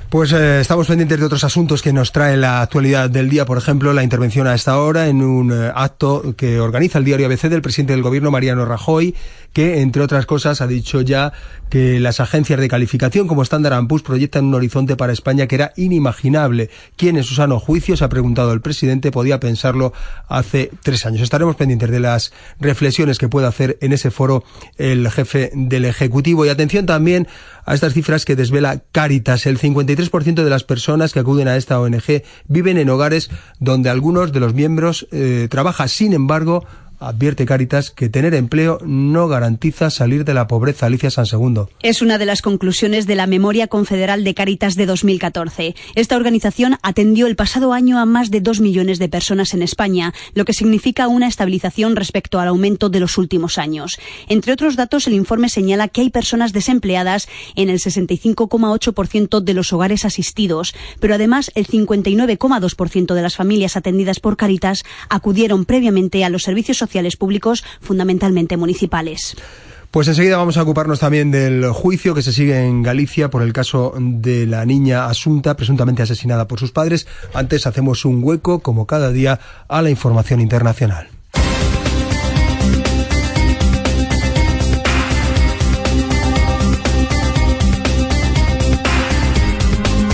Pues eh, estamos pendientes de otros asuntos que nos trae la actualidad del día, por ejemplo, la intervención a esta hora en un eh, acto que organiza el diario ABC del presidente del gobierno, Mariano Rajoy, que, entre otras cosas, ha dicho ya que las agencias de calificación como Standard Poor's proyectan un horizonte para España que era inimaginable. ¿Quién en su sano juicio, se ha preguntado el presidente, podía pensarlo hace tres años? Estaremos pendientes de las reflexiones que pueda hacer en ese foro el jefe del Ejecutivo. Y atención también a estas cifras que desvela Caritas. El 53% de las personas que acuden a esta ONG viven en hogares donde algunos de los miembros eh, trabajan. Sin embargo, Advierte Caritas que tener empleo no garantiza salir de la pobreza. Alicia San Segundo. Es una de las conclusiones de la Memoria Confederal de Caritas de 2014. Esta organización atendió el pasado año a más de dos millones de personas en España, lo que significa una estabilización respecto al aumento de los últimos años. Entre otros datos, el informe señala que hay personas desempleadas en el 65,8% de los hogares asistidos, pero además el 59,2% de las familias atendidas por Caritas acudieron previamente a los servicios sociales sociales públicos, fundamentalmente municipales. Pues enseguida vamos a ocuparnos también del juicio que se sigue en Galicia por el caso de la niña Asunta, presuntamente asesinada por sus padres. Antes hacemos un hueco, como cada día, a la información internacional.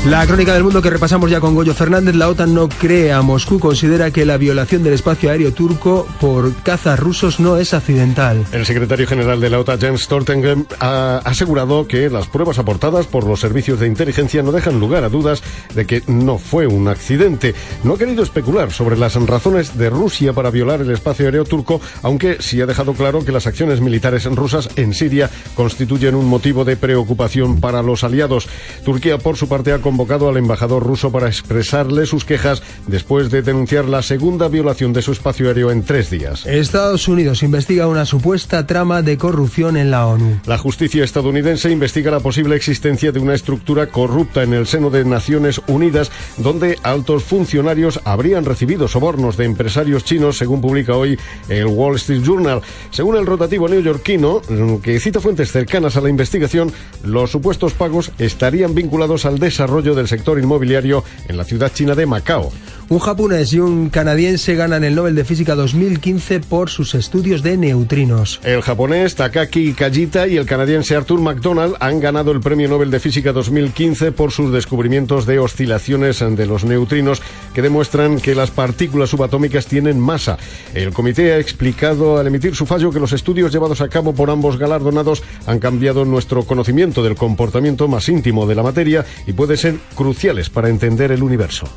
La crónica del mundo que repasamos ya con Goyo Fernández, la OTAN no cree a Moscú, considera que la violación del espacio aéreo turco por cazas rusos no es accidental. El secretario general de la OTAN, Jens Stoltenberg, ha asegurado que las pruebas aportadas por los servicios de inteligencia no dejan lugar a dudas de que no fue un accidente. No ha querido especular sobre las razones de Rusia para violar el espacio aéreo turco, aunque sí ha dejado claro que las acciones militares rusas en Siria constituyen un motivo de preocupación para los aliados. Turquía, por su parte, ha convocado al embajador ruso para expresarle sus quejas después de denunciar la segunda violación de su espacio aéreo en tres días. Estados Unidos investiga una supuesta trama de corrupción en la ONU. La justicia estadounidense investiga la posible existencia de una estructura corrupta en el seno de Naciones Unidas, donde altos funcionarios habrían recibido sobornos de empresarios chinos, según publica hoy el Wall Street Journal. Según el rotativo neoyorquino, que cita fuentes cercanas a la investigación, los supuestos pagos estarían vinculados al desarrollo del sector inmobiliario en la ciudad china de Macao. Un japonés y un canadiense ganan el Nobel de Física 2015 por sus estudios de neutrinos. El japonés Takaki Kajita y el canadiense Arthur MacDonald han ganado el Premio Nobel de Física 2015 por sus descubrimientos de oscilaciones de los neutrinos que demuestran que las partículas subatómicas tienen masa. El comité ha explicado al emitir su fallo que los estudios llevados a cabo por ambos galardonados han cambiado nuestro conocimiento del comportamiento más íntimo de la materia y pueden ser cruciales para entender el universo.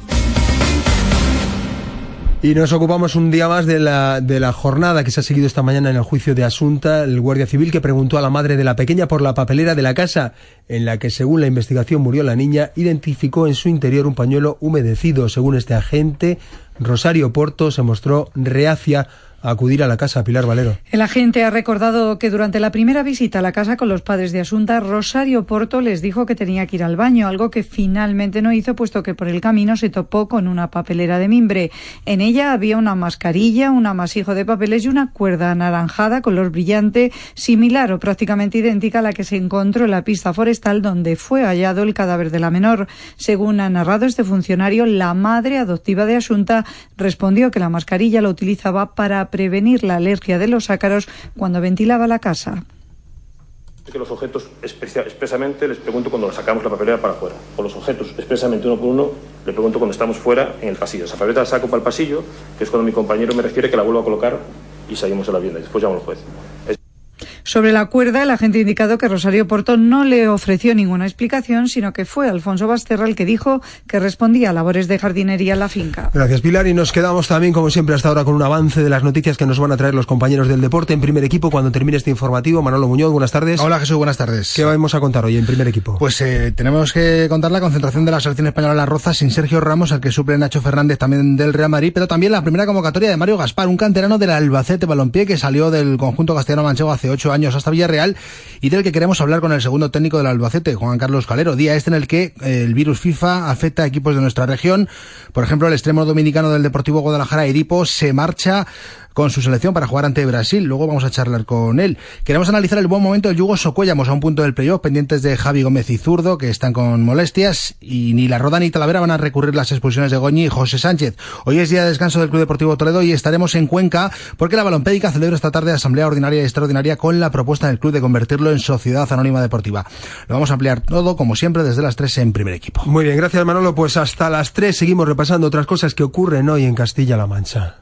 Y nos ocupamos un día más de la, de la jornada que se ha seguido esta mañana en el juicio de Asunta, el guardia civil que preguntó a la madre de la pequeña por la papelera de la casa en la que, según la investigación, murió la niña, identificó en su interior un pañuelo humedecido. Según este agente, Rosario Porto se mostró reacia acudir a la casa, Pilar Valero. El agente ha recordado que durante la primera visita a la casa con los padres de Asunta, Rosario Porto les dijo que tenía que ir al baño, algo que finalmente no hizo, puesto que por el camino se topó con una papelera de mimbre. En ella había una mascarilla, un amasijo de papeles y una cuerda anaranjada color brillante, similar o prácticamente idéntica a la que se encontró en la pista forestal donde fue hallado el cadáver de la menor. Según ha narrado este funcionario, la madre adoptiva de Asunta respondió que la mascarilla la utilizaba para prevenir la alergia de los ácaros cuando ventilaba la casa. Que los objetos expresamente les pregunto cuando sacamos la papelera para afuera. O los objetos expresamente uno por uno le pregunto cuando estamos fuera en el pasillo. Esa papelera la saco para el pasillo, que es cuando mi compañero me refiere que la vuelvo a colocar y salimos de la vivienda. Después llamo al juez. Sobre la cuerda, el agente ha indicado que Rosario Porto no le ofreció ninguna explicación, sino que fue Alfonso Basterra el que dijo que respondía a labores de jardinería en la finca. Gracias, Pilar. Y nos quedamos también, como siempre, hasta ahora con un avance de las noticias que nos van a traer los compañeros del deporte en primer equipo cuando termine este informativo. Manolo Muñoz, buenas tardes. Hola, Jesús, buenas tardes. ¿Qué vamos a contar hoy en primer equipo? Pues eh, tenemos que contar la concentración de la selección española en la Roza sin Sergio Ramos, al que suple Nacho Fernández también del Real Madrid, pero también la primera convocatoria de Mario Gaspar, un canterano del Albacete Balompié que salió del conjunto castellano manchego hace ocho años hasta Villarreal y del que queremos hablar con el segundo técnico del Albacete, Juan Carlos Calero. Día este en el que eh, el virus FIFA afecta a equipos de nuestra región. Por ejemplo, el extremo dominicano del Deportivo Guadalajara, Edipo, se marcha con su selección para jugar ante Brasil. Luego vamos a charlar con él. Queremos analizar el buen momento del Yugo Socuellamos a un punto del playoff, pendientes de Javi Gómez y Zurdo, que están con molestias, y ni la Roda ni Talavera van a recurrir las expulsiones de Goñi y José Sánchez. Hoy es día de descanso del Club Deportivo Toledo y estaremos en Cuenca porque la Balompédica celebra esta tarde asamblea ordinaria y extraordinaria con la propuesta del club de convertirlo en sociedad anónima deportiva. Lo vamos a ampliar todo, como siempre, desde las 3 en primer equipo. Muy bien, gracias Manolo. Pues hasta las 3 seguimos repasando otras cosas que ocurren hoy en Castilla-La Mancha.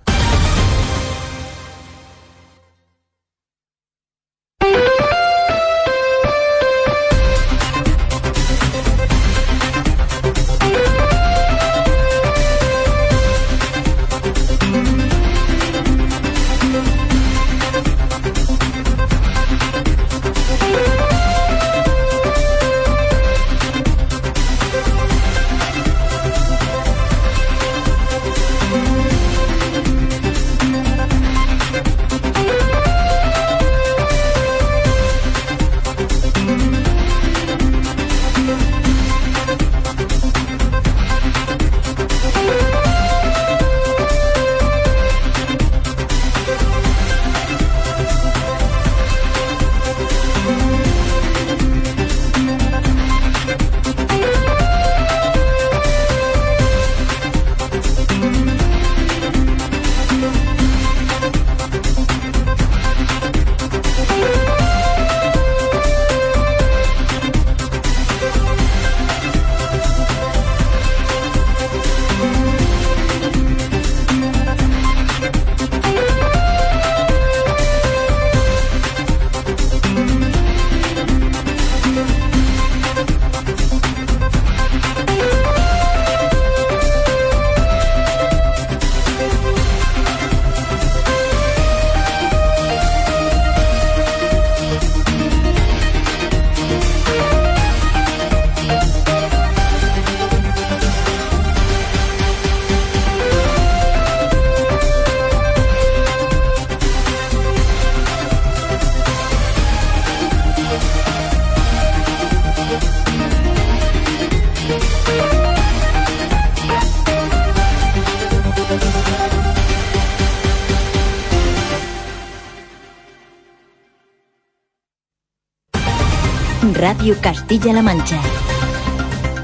Castilla-La Mancha.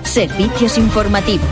Servicios informativos.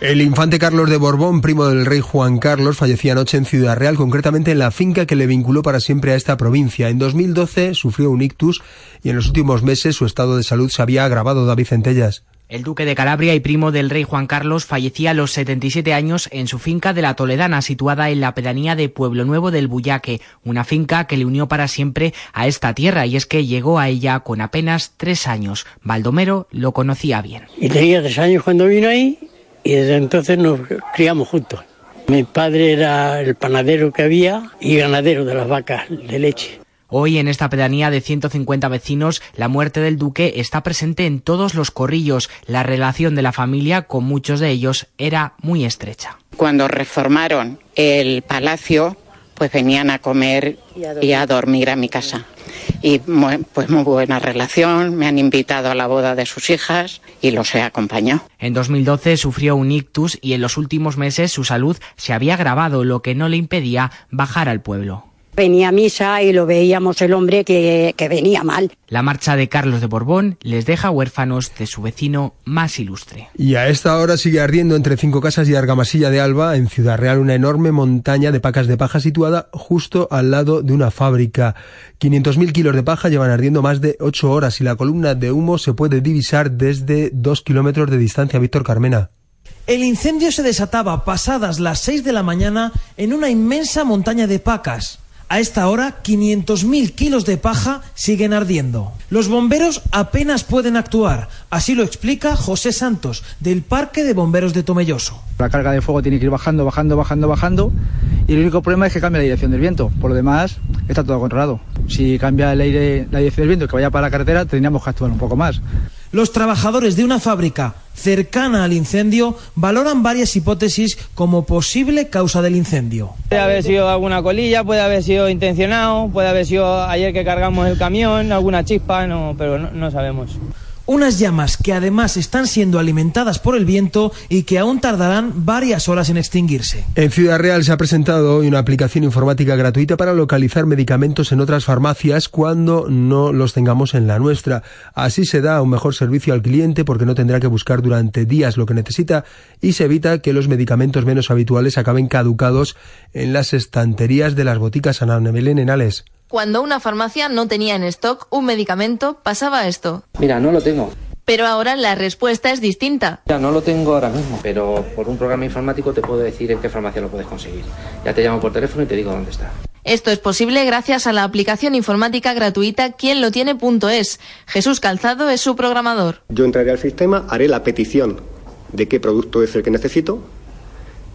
El infante Carlos de Borbón, primo del rey Juan Carlos, fallecía anoche en Ciudad Real, concretamente en la finca que le vinculó para siempre a esta provincia. En 2012 sufrió un ictus y en los últimos meses su estado de salud se había agravado. David Centellas. El duque de Calabria y primo del rey Juan Carlos fallecía a los 77 años en su finca de la Toledana, situada en la pedanía de Pueblo Nuevo del Buyaque, una finca que le unió para siempre a esta tierra, y es que llegó a ella con apenas tres años. Baldomero lo conocía bien. Y tenía tres años cuando vino ahí, y desde entonces nos criamos juntos. Mi padre era el panadero que había y ganadero de las vacas de leche. Hoy en esta pedanía de 150 vecinos, la muerte del duque está presente en todos los corrillos. La relación de la familia con muchos de ellos era muy estrecha. Cuando reformaron el palacio, pues venían a comer y a dormir a mi casa. Y pues muy buena relación, me han invitado a la boda de sus hijas y los he acompañado. En 2012 sufrió un ictus y en los últimos meses su salud se había agravado, lo que no le impedía bajar al pueblo. Venía a misa y lo veíamos el hombre que, que, venía mal. La marcha de Carlos de Borbón les deja huérfanos de su vecino más ilustre. Y a esta hora sigue ardiendo entre Cinco Casas y Argamasilla de Alba, en Ciudad Real, una enorme montaña de pacas de paja situada justo al lado de una fábrica. 500.000 kilos de paja llevan ardiendo más de ocho horas y la columna de humo se puede divisar desde dos kilómetros de distancia. Víctor Carmena. El incendio se desataba pasadas las seis de la mañana en una inmensa montaña de pacas A esta hora, 500.000 kilos de paja siguen ardiendo. Los bomberos apenas pueden actuar. Así lo explica José Santos, del Parque de Bomberos de Tomelloso. La carga de fuego tiene que ir bajando, bajando, bajando, bajando. Y el único problema es que cambia la dirección del viento. Por lo demás, está todo controlado. Si cambia el aire, la dirección del viento que vaya para la carretera, tendríamos que actuar un poco más. Los trabajadores de una fábrica cercana al incendio valoran varias hipótesis como posible causa del incendio. Puede haber sido alguna colilla, puede haber sido intencionado, puede haber sido ayer que cargamos el camión, alguna chispa, no, pero no, no sabemos. Unas llamas que además están siendo alimentadas por el viento y que aún tardarán varias horas en extinguirse. En Ciudad Real se ha presentado hoy una aplicación informática gratuita para localizar medicamentos en otras farmacias cuando no los tengamos en la nuestra. Así se da un mejor servicio al cliente porque no tendrá que buscar durante días lo que necesita y se evita que los medicamentos menos habituales acaben caducados en las estanterías de las boticas Ana. Cuando una farmacia no tenía en stock un medicamento, pasaba esto. Mira, no lo tengo. Pero ahora la respuesta es distinta. Ya no lo tengo ahora mismo, pero por un programa informático te puedo decir en qué farmacia lo puedes conseguir. Ya te llamo por teléfono y te digo dónde está. Esto es posible gracias a la aplicación informática gratuita Quien lo tiene.es. Jesús Calzado es su programador. Yo entraré al sistema, haré la petición de qué producto es el que necesito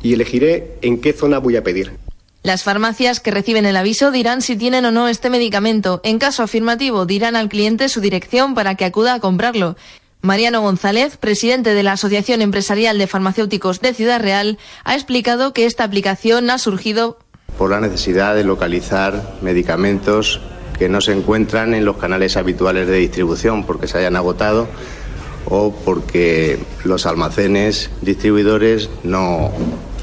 y elegiré en qué zona voy a pedir. Las farmacias que reciben el aviso dirán si tienen o no este medicamento. En caso afirmativo, dirán al cliente su dirección para que acuda a comprarlo. Mariano González, presidente de la Asociación Empresarial de Farmacéuticos de Ciudad Real, ha explicado que esta aplicación ha surgido por la necesidad de localizar medicamentos que no se encuentran en los canales habituales de distribución porque se hayan agotado o porque los almacenes distribuidores no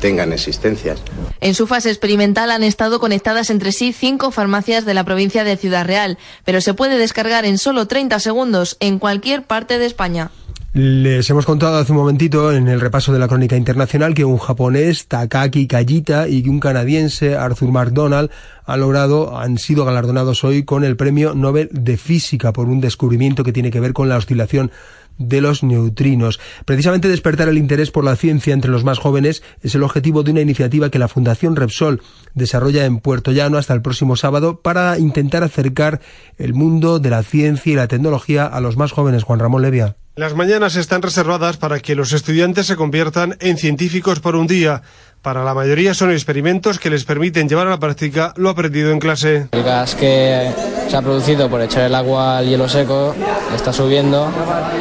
tengan existencias. En su fase experimental han estado conectadas entre sí cinco farmacias de la provincia de Ciudad Real, pero se puede descargar en solo 30 segundos en cualquier parte de España. Les hemos contado hace un momentito en el repaso de la crónica internacional que un japonés, Takaki Kajita, y un canadiense, Arthur McDonald, han logrado, han sido galardonados hoy con el premio Nobel de Física por un descubrimiento que tiene que ver con la oscilación de los neutrinos. Precisamente despertar el interés por la ciencia entre los más jóvenes es el objetivo de una iniciativa que la Fundación Repsol desarrolla en Puerto Llano hasta el próximo sábado para intentar acercar el mundo de la ciencia y la tecnología a los más jóvenes. Juan Ramón Levia. Las mañanas están reservadas para que los estudiantes se conviertan en científicos por un día. Para la mayoría son experimentos que les permiten llevar a la práctica lo aprendido en clase. El gas que se ha producido por echar el agua al hielo seco está subiendo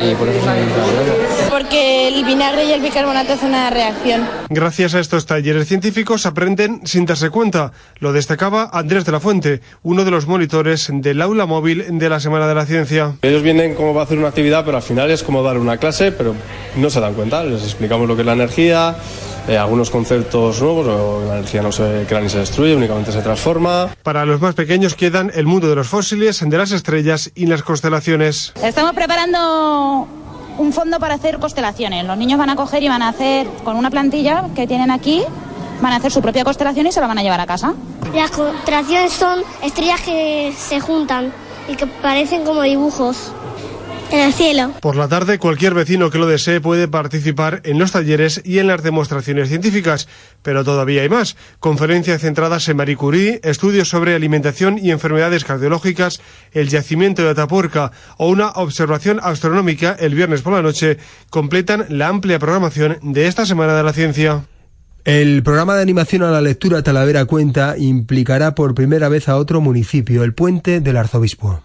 y por eso se ha Porque el vinagre y el bicarbonato hacen una reacción. Gracias a estos talleres científicos aprenden sin darse cuenta. Lo destacaba Andrés de la Fuente, uno de los monitores del aula móvil de la Semana de la Ciencia. Ellos vienen como va a hacer una actividad, pero al final es como dar una clase, pero no se dan cuenta. Les explicamos lo que es la energía, eh, algunos conceptos nuevos, o la energía no se crea ni se destruye, únicamente se transforma. Para los más pequeños quedan el mundo de los fósiles, de las estrellas y las constelaciones. Estamos preparando un fondo para hacer constelaciones. Los niños van a coger y van a hacer con una plantilla que tienen aquí, van a hacer su propia constelación y se la van a llevar a casa. Las constelaciones son estrellas que se juntan y que parecen como dibujos. En el cielo. Por la tarde, cualquier vecino que lo desee puede participar en los talleres y en las demostraciones científicas. Pero todavía hay más. Conferencias centradas en Marie Curie, estudios sobre alimentación y enfermedades cardiológicas, el yacimiento de Atapuerca o una observación astronómica el viernes por la noche completan la amplia programación de esta Semana de la Ciencia. El programa de animación a la lectura Talavera Cuenta implicará por primera vez a otro municipio, el Puente del Arzobispo.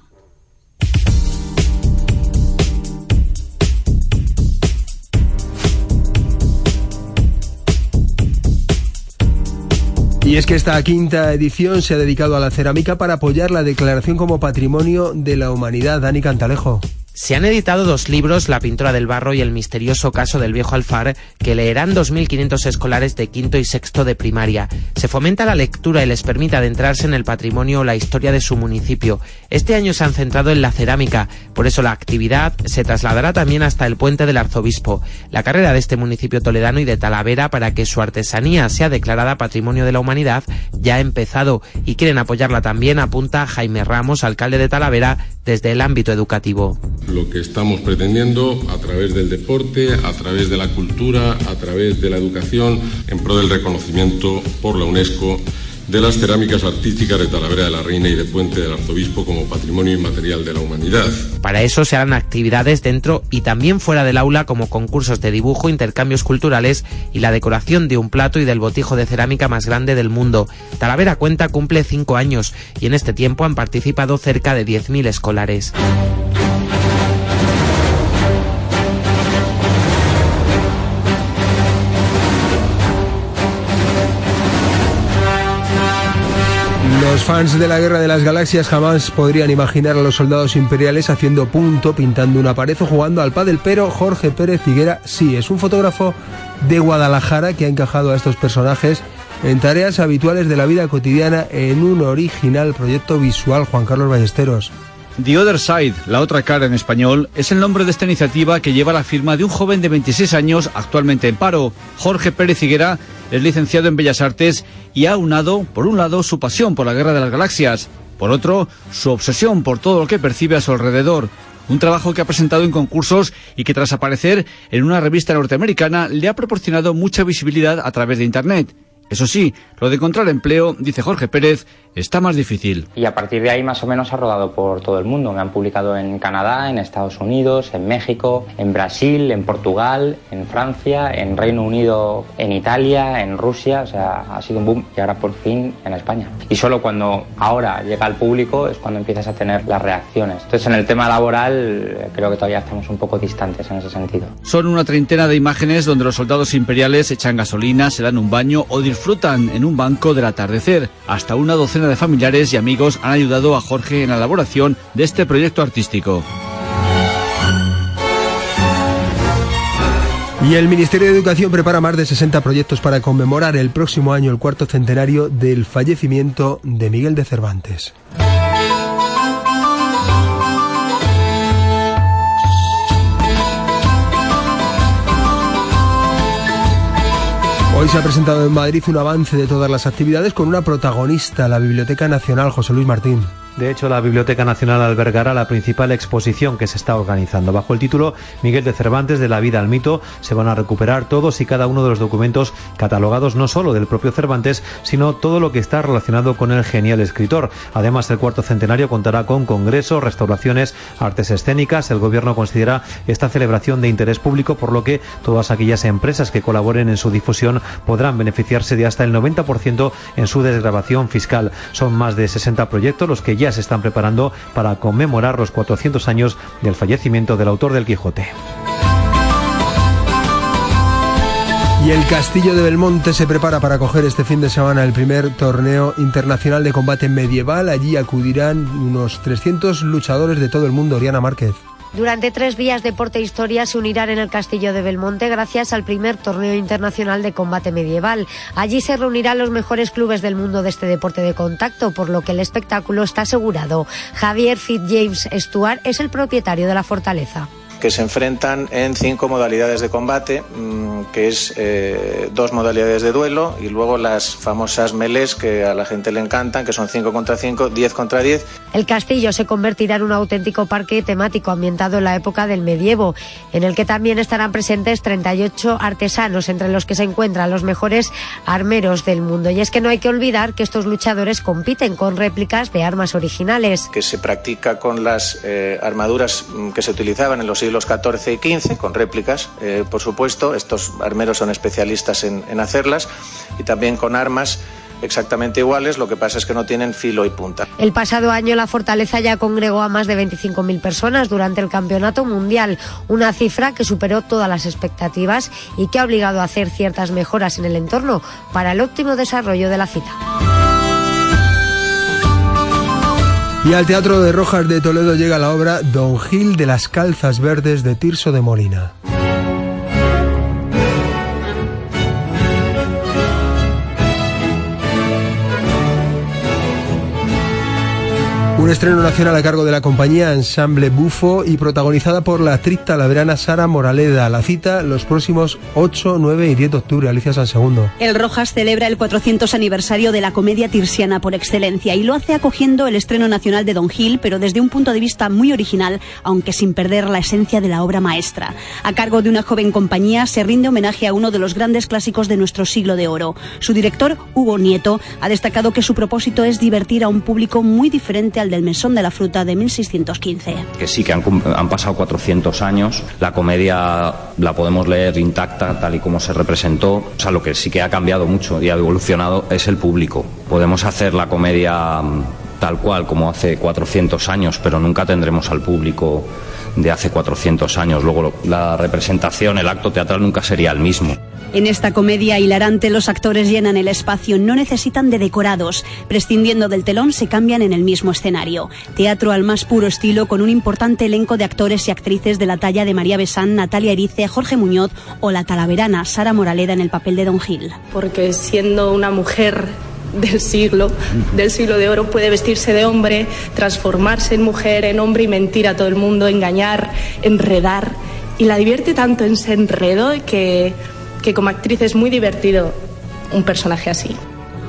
Y es que esta quinta edición se ha dedicado a la cerámica para apoyar la declaración como patrimonio de la humanidad. Dani Cantalejo. Se han editado dos libros, La pintura del barro y El misterioso caso del viejo alfar, que leerán 2.500 escolares de quinto y sexto de primaria. Se fomenta la lectura y les permite adentrarse en el patrimonio o la historia de su municipio. Este año se han centrado en la cerámica, por eso la actividad se trasladará también hasta el puente del arzobispo. La carrera de este municipio toledano y de Talavera para que su artesanía sea declarada patrimonio de la humanidad ya ha empezado y quieren apoyarla también, apunta Jaime Ramos, alcalde de Talavera, desde el ámbito educativo lo que estamos pretendiendo a través del deporte, a través de la cultura, a través de la educación, en pro del reconocimiento por la UNESCO de las cerámicas artísticas de Talavera de la Reina y de Puente del Arzobispo como patrimonio inmaterial de la humanidad. Para eso se harán actividades dentro y también fuera del aula como concursos de dibujo, intercambios culturales y la decoración de un plato y del botijo de cerámica más grande del mundo. Talavera Cuenta cumple cinco años y en este tiempo han participado cerca de 10.000 escolares. Los fans de la Guerra de las Galaxias jamás podrían imaginar a los soldados imperiales haciendo punto, pintando una pared o jugando al pádel, pero Jorge Pérez Figuera sí, es un fotógrafo de Guadalajara que ha encajado a estos personajes en tareas habituales de la vida cotidiana en un original proyecto visual, Juan Carlos Ballesteros. The Other Side, la otra cara en español, es el nombre de esta iniciativa que lleva la firma de un joven de 26 años actualmente en paro. Jorge Pérez Higuera es licenciado en Bellas Artes y ha unado, por un lado, su pasión por la Guerra de las Galaxias, por otro, su obsesión por todo lo que percibe a su alrededor. Un trabajo que ha presentado en concursos y que tras aparecer en una revista norteamericana le ha proporcionado mucha visibilidad a través de Internet. Eso sí, lo de encontrar empleo, dice Jorge Pérez, está más difícil. Y a partir de ahí más o menos ha rodado por todo el mundo. Me han publicado en Canadá, en Estados Unidos, en México, en Brasil, en Portugal, en Francia, en Reino Unido, en Italia, en Rusia. O sea, ha sido un boom y ahora por fin en España. Y solo cuando ahora llega al público es cuando empiezas a tener las reacciones. Entonces en el tema laboral creo que todavía estamos un poco distantes en ese sentido. Son una treintena de imágenes donde los soldados imperiales echan gasolina, se dan un baño o disfrutan en un banco del atardecer. Hasta una docena de familiares y amigos han ayudado a Jorge en la elaboración de este proyecto artístico. Y el Ministerio de Educación prepara más de 60 proyectos para conmemorar el próximo año el cuarto centenario del fallecimiento de Miguel de Cervantes. Hoy se ha presentado en Madrid un avance de todas las actividades con una protagonista, la Biblioteca Nacional José Luis Martín. De hecho, la Biblioteca Nacional albergará la principal exposición que se está organizando. Bajo el título Miguel de Cervantes, de la vida al mito, se van a recuperar todos y cada uno de los documentos catalogados no solo del propio Cervantes, sino todo lo que está relacionado con el genial escritor. Además, el cuarto centenario contará con congresos, restauraciones, artes escénicas. El Gobierno considera esta celebración de interés público, por lo que todas aquellas empresas que colaboren en su difusión podrán beneficiarse de hasta el 90% en su desgrabación fiscal. Son más de 60 proyectos los que ya se están preparando para conmemorar los 400 años del fallecimiento del autor del Quijote. Y el Castillo de Belmonte se prepara para acoger este fin de semana el primer torneo internacional de combate medieval. Allí acudirán unos 300 luchadores de todo el mundo. Oriana Márquez. Durante tres días, Deporte e Historia se unirán en el Castillo de Belmonte gracias al primer torneo internacional de combate medieval. Allí se reunirán los mejores clubes del mundo de este deporte de contacto, por lo que el espectáculo está asegurado. Javier Fitzjames Stuart es el propietario de la fortaleza que se enfrentan en cinco modalidades de combate, mm, que es eh, dos modalidades de duelo y luego las famosas melés que a la gente le encantan, que son 5 contra 5, 10 contra 10. El castillo se convertirá en un auténtico parque temático ambientado en la época del medievo, en el que también estarán presentes 38 artesanos, entre los que se encuentran los mejores armeros del mundo. Y es que no hay que olvidar que estos luchadores compiten con réplicas de armas originales. Que se practica con las eh, armaduras mm, que se utilizaban en los siglos siglos XIV y XV, con réplicas, eh, por supuesto. Estos armeros son especialistas en, en hacerlas y también con armas exactamente iguales, lo que pasa es que no tienen filo y punta. El pasado año la fortaleza ya congregó a más de 25.000 personas durante el Campeonato Mundial, una cifra que superó todas las expectativas y que ha obligado a hacer ciertas mejoras en el entorno para el óptimo desarrollo de la cita. Y al Teatro de Rojas de Toledo llega la obra Don Gil de las Calzas Verdes de Tirso de Molina. Un estreno nacional a cargo de la compañía Ensemble Bufo y protagonizada por la actriz talaverana Sara Moraleda. La cita los próximos 8, 9 y 10 de octubre. Alicia San Segundo. El Rojas celebra el 400 aniversario de la comedia tirsiana por excelencia y lo hace acogiendo el estreno nacional de Don Gil, pero desde un punto de vista muy original, aunque sin perder la esencia de la obra maestra. A cargo de una joven compañía se rinde homenaje a uno de los grandes clásicos de nuestro siglo de oro. Su director, Hugo Nieto, ha destacado que su propósito es divertir a un público muy diferente al del Mesón de la Fruta de 1615. Que sí, que han, han pasado 400 años, la comedia la podemos leer intacta tal y como se representó, o sea, lo que sí que ha cambiado mucho y ha evolucionado es el público. Podemos hacer la comedia mm, tal cual como hace 400 años, pero nunca tendremos al público de hace 400 años. Luego la representación, el acto teatral nunca sería el mismo. En esta comedia hilarante los actores llenan el espacio, no necesitan de decorados. Prescindiendo del telón se cambian en el mismo escenario. Teatro al más puro estilo con un importante elenco de actores y actrices de la talla de María Besán, Natalia Erice, Jorge Muñoz o la talaverana Sara Moraleda en el papel de Don Gil. Porque siendo una mujer del siglo, del siglo de oro, puede vestirse de hombre, transformarse en mujer, en hombre y mentir a todo el mundo, engañar, enredar. Y la divierte tanto en ese enredo que que como actriz es muy divertido un personaje así.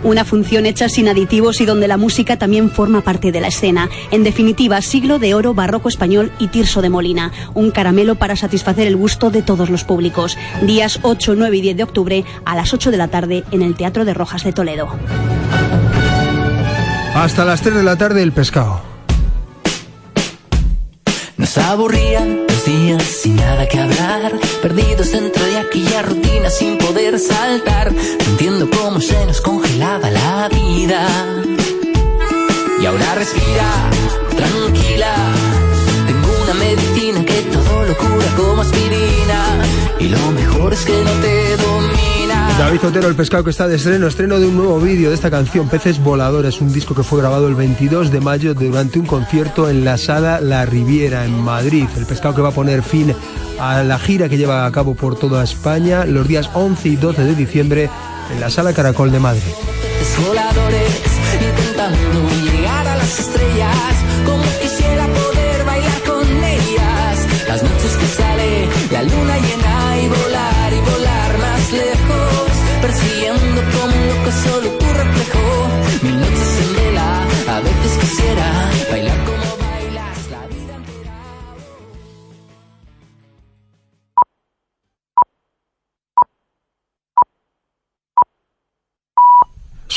Una función hecha sin aditivos y donde la música también forma parte de la escena. En definitiva, siglo de oro, barroco español y tirso de Molina. Un caramelo para satisfacer el gusto de todos los públicos. Días 8, 9 y 10 de octubre a las 8 de la tarde en el Teatro de Rojas de Toledo. Hasta las 3 de la tarde el pescado. Nos aburrían días sin nada que hablar, perdidos dentro de aquella rutina sin poder saltar. No entiendo cómo se nos congelaba la vida. Y ahora respira, tranquila. Tengo una medicina que todo lo cura como aspirina. Y lo mejor es que no te domina. David Otero, el pescado que está de estreno, estreno de un nuevo vídeo de esta canción, Peces Voladores, un disco que fue grabado el 22 de mayo durante un concierto en la sala La Riviera, en Madrid. El pescado que va a poner fin a la gira que lleva a cabo por toda España los días 11 y 12 de diciembre en la sala Caracol de Madrid.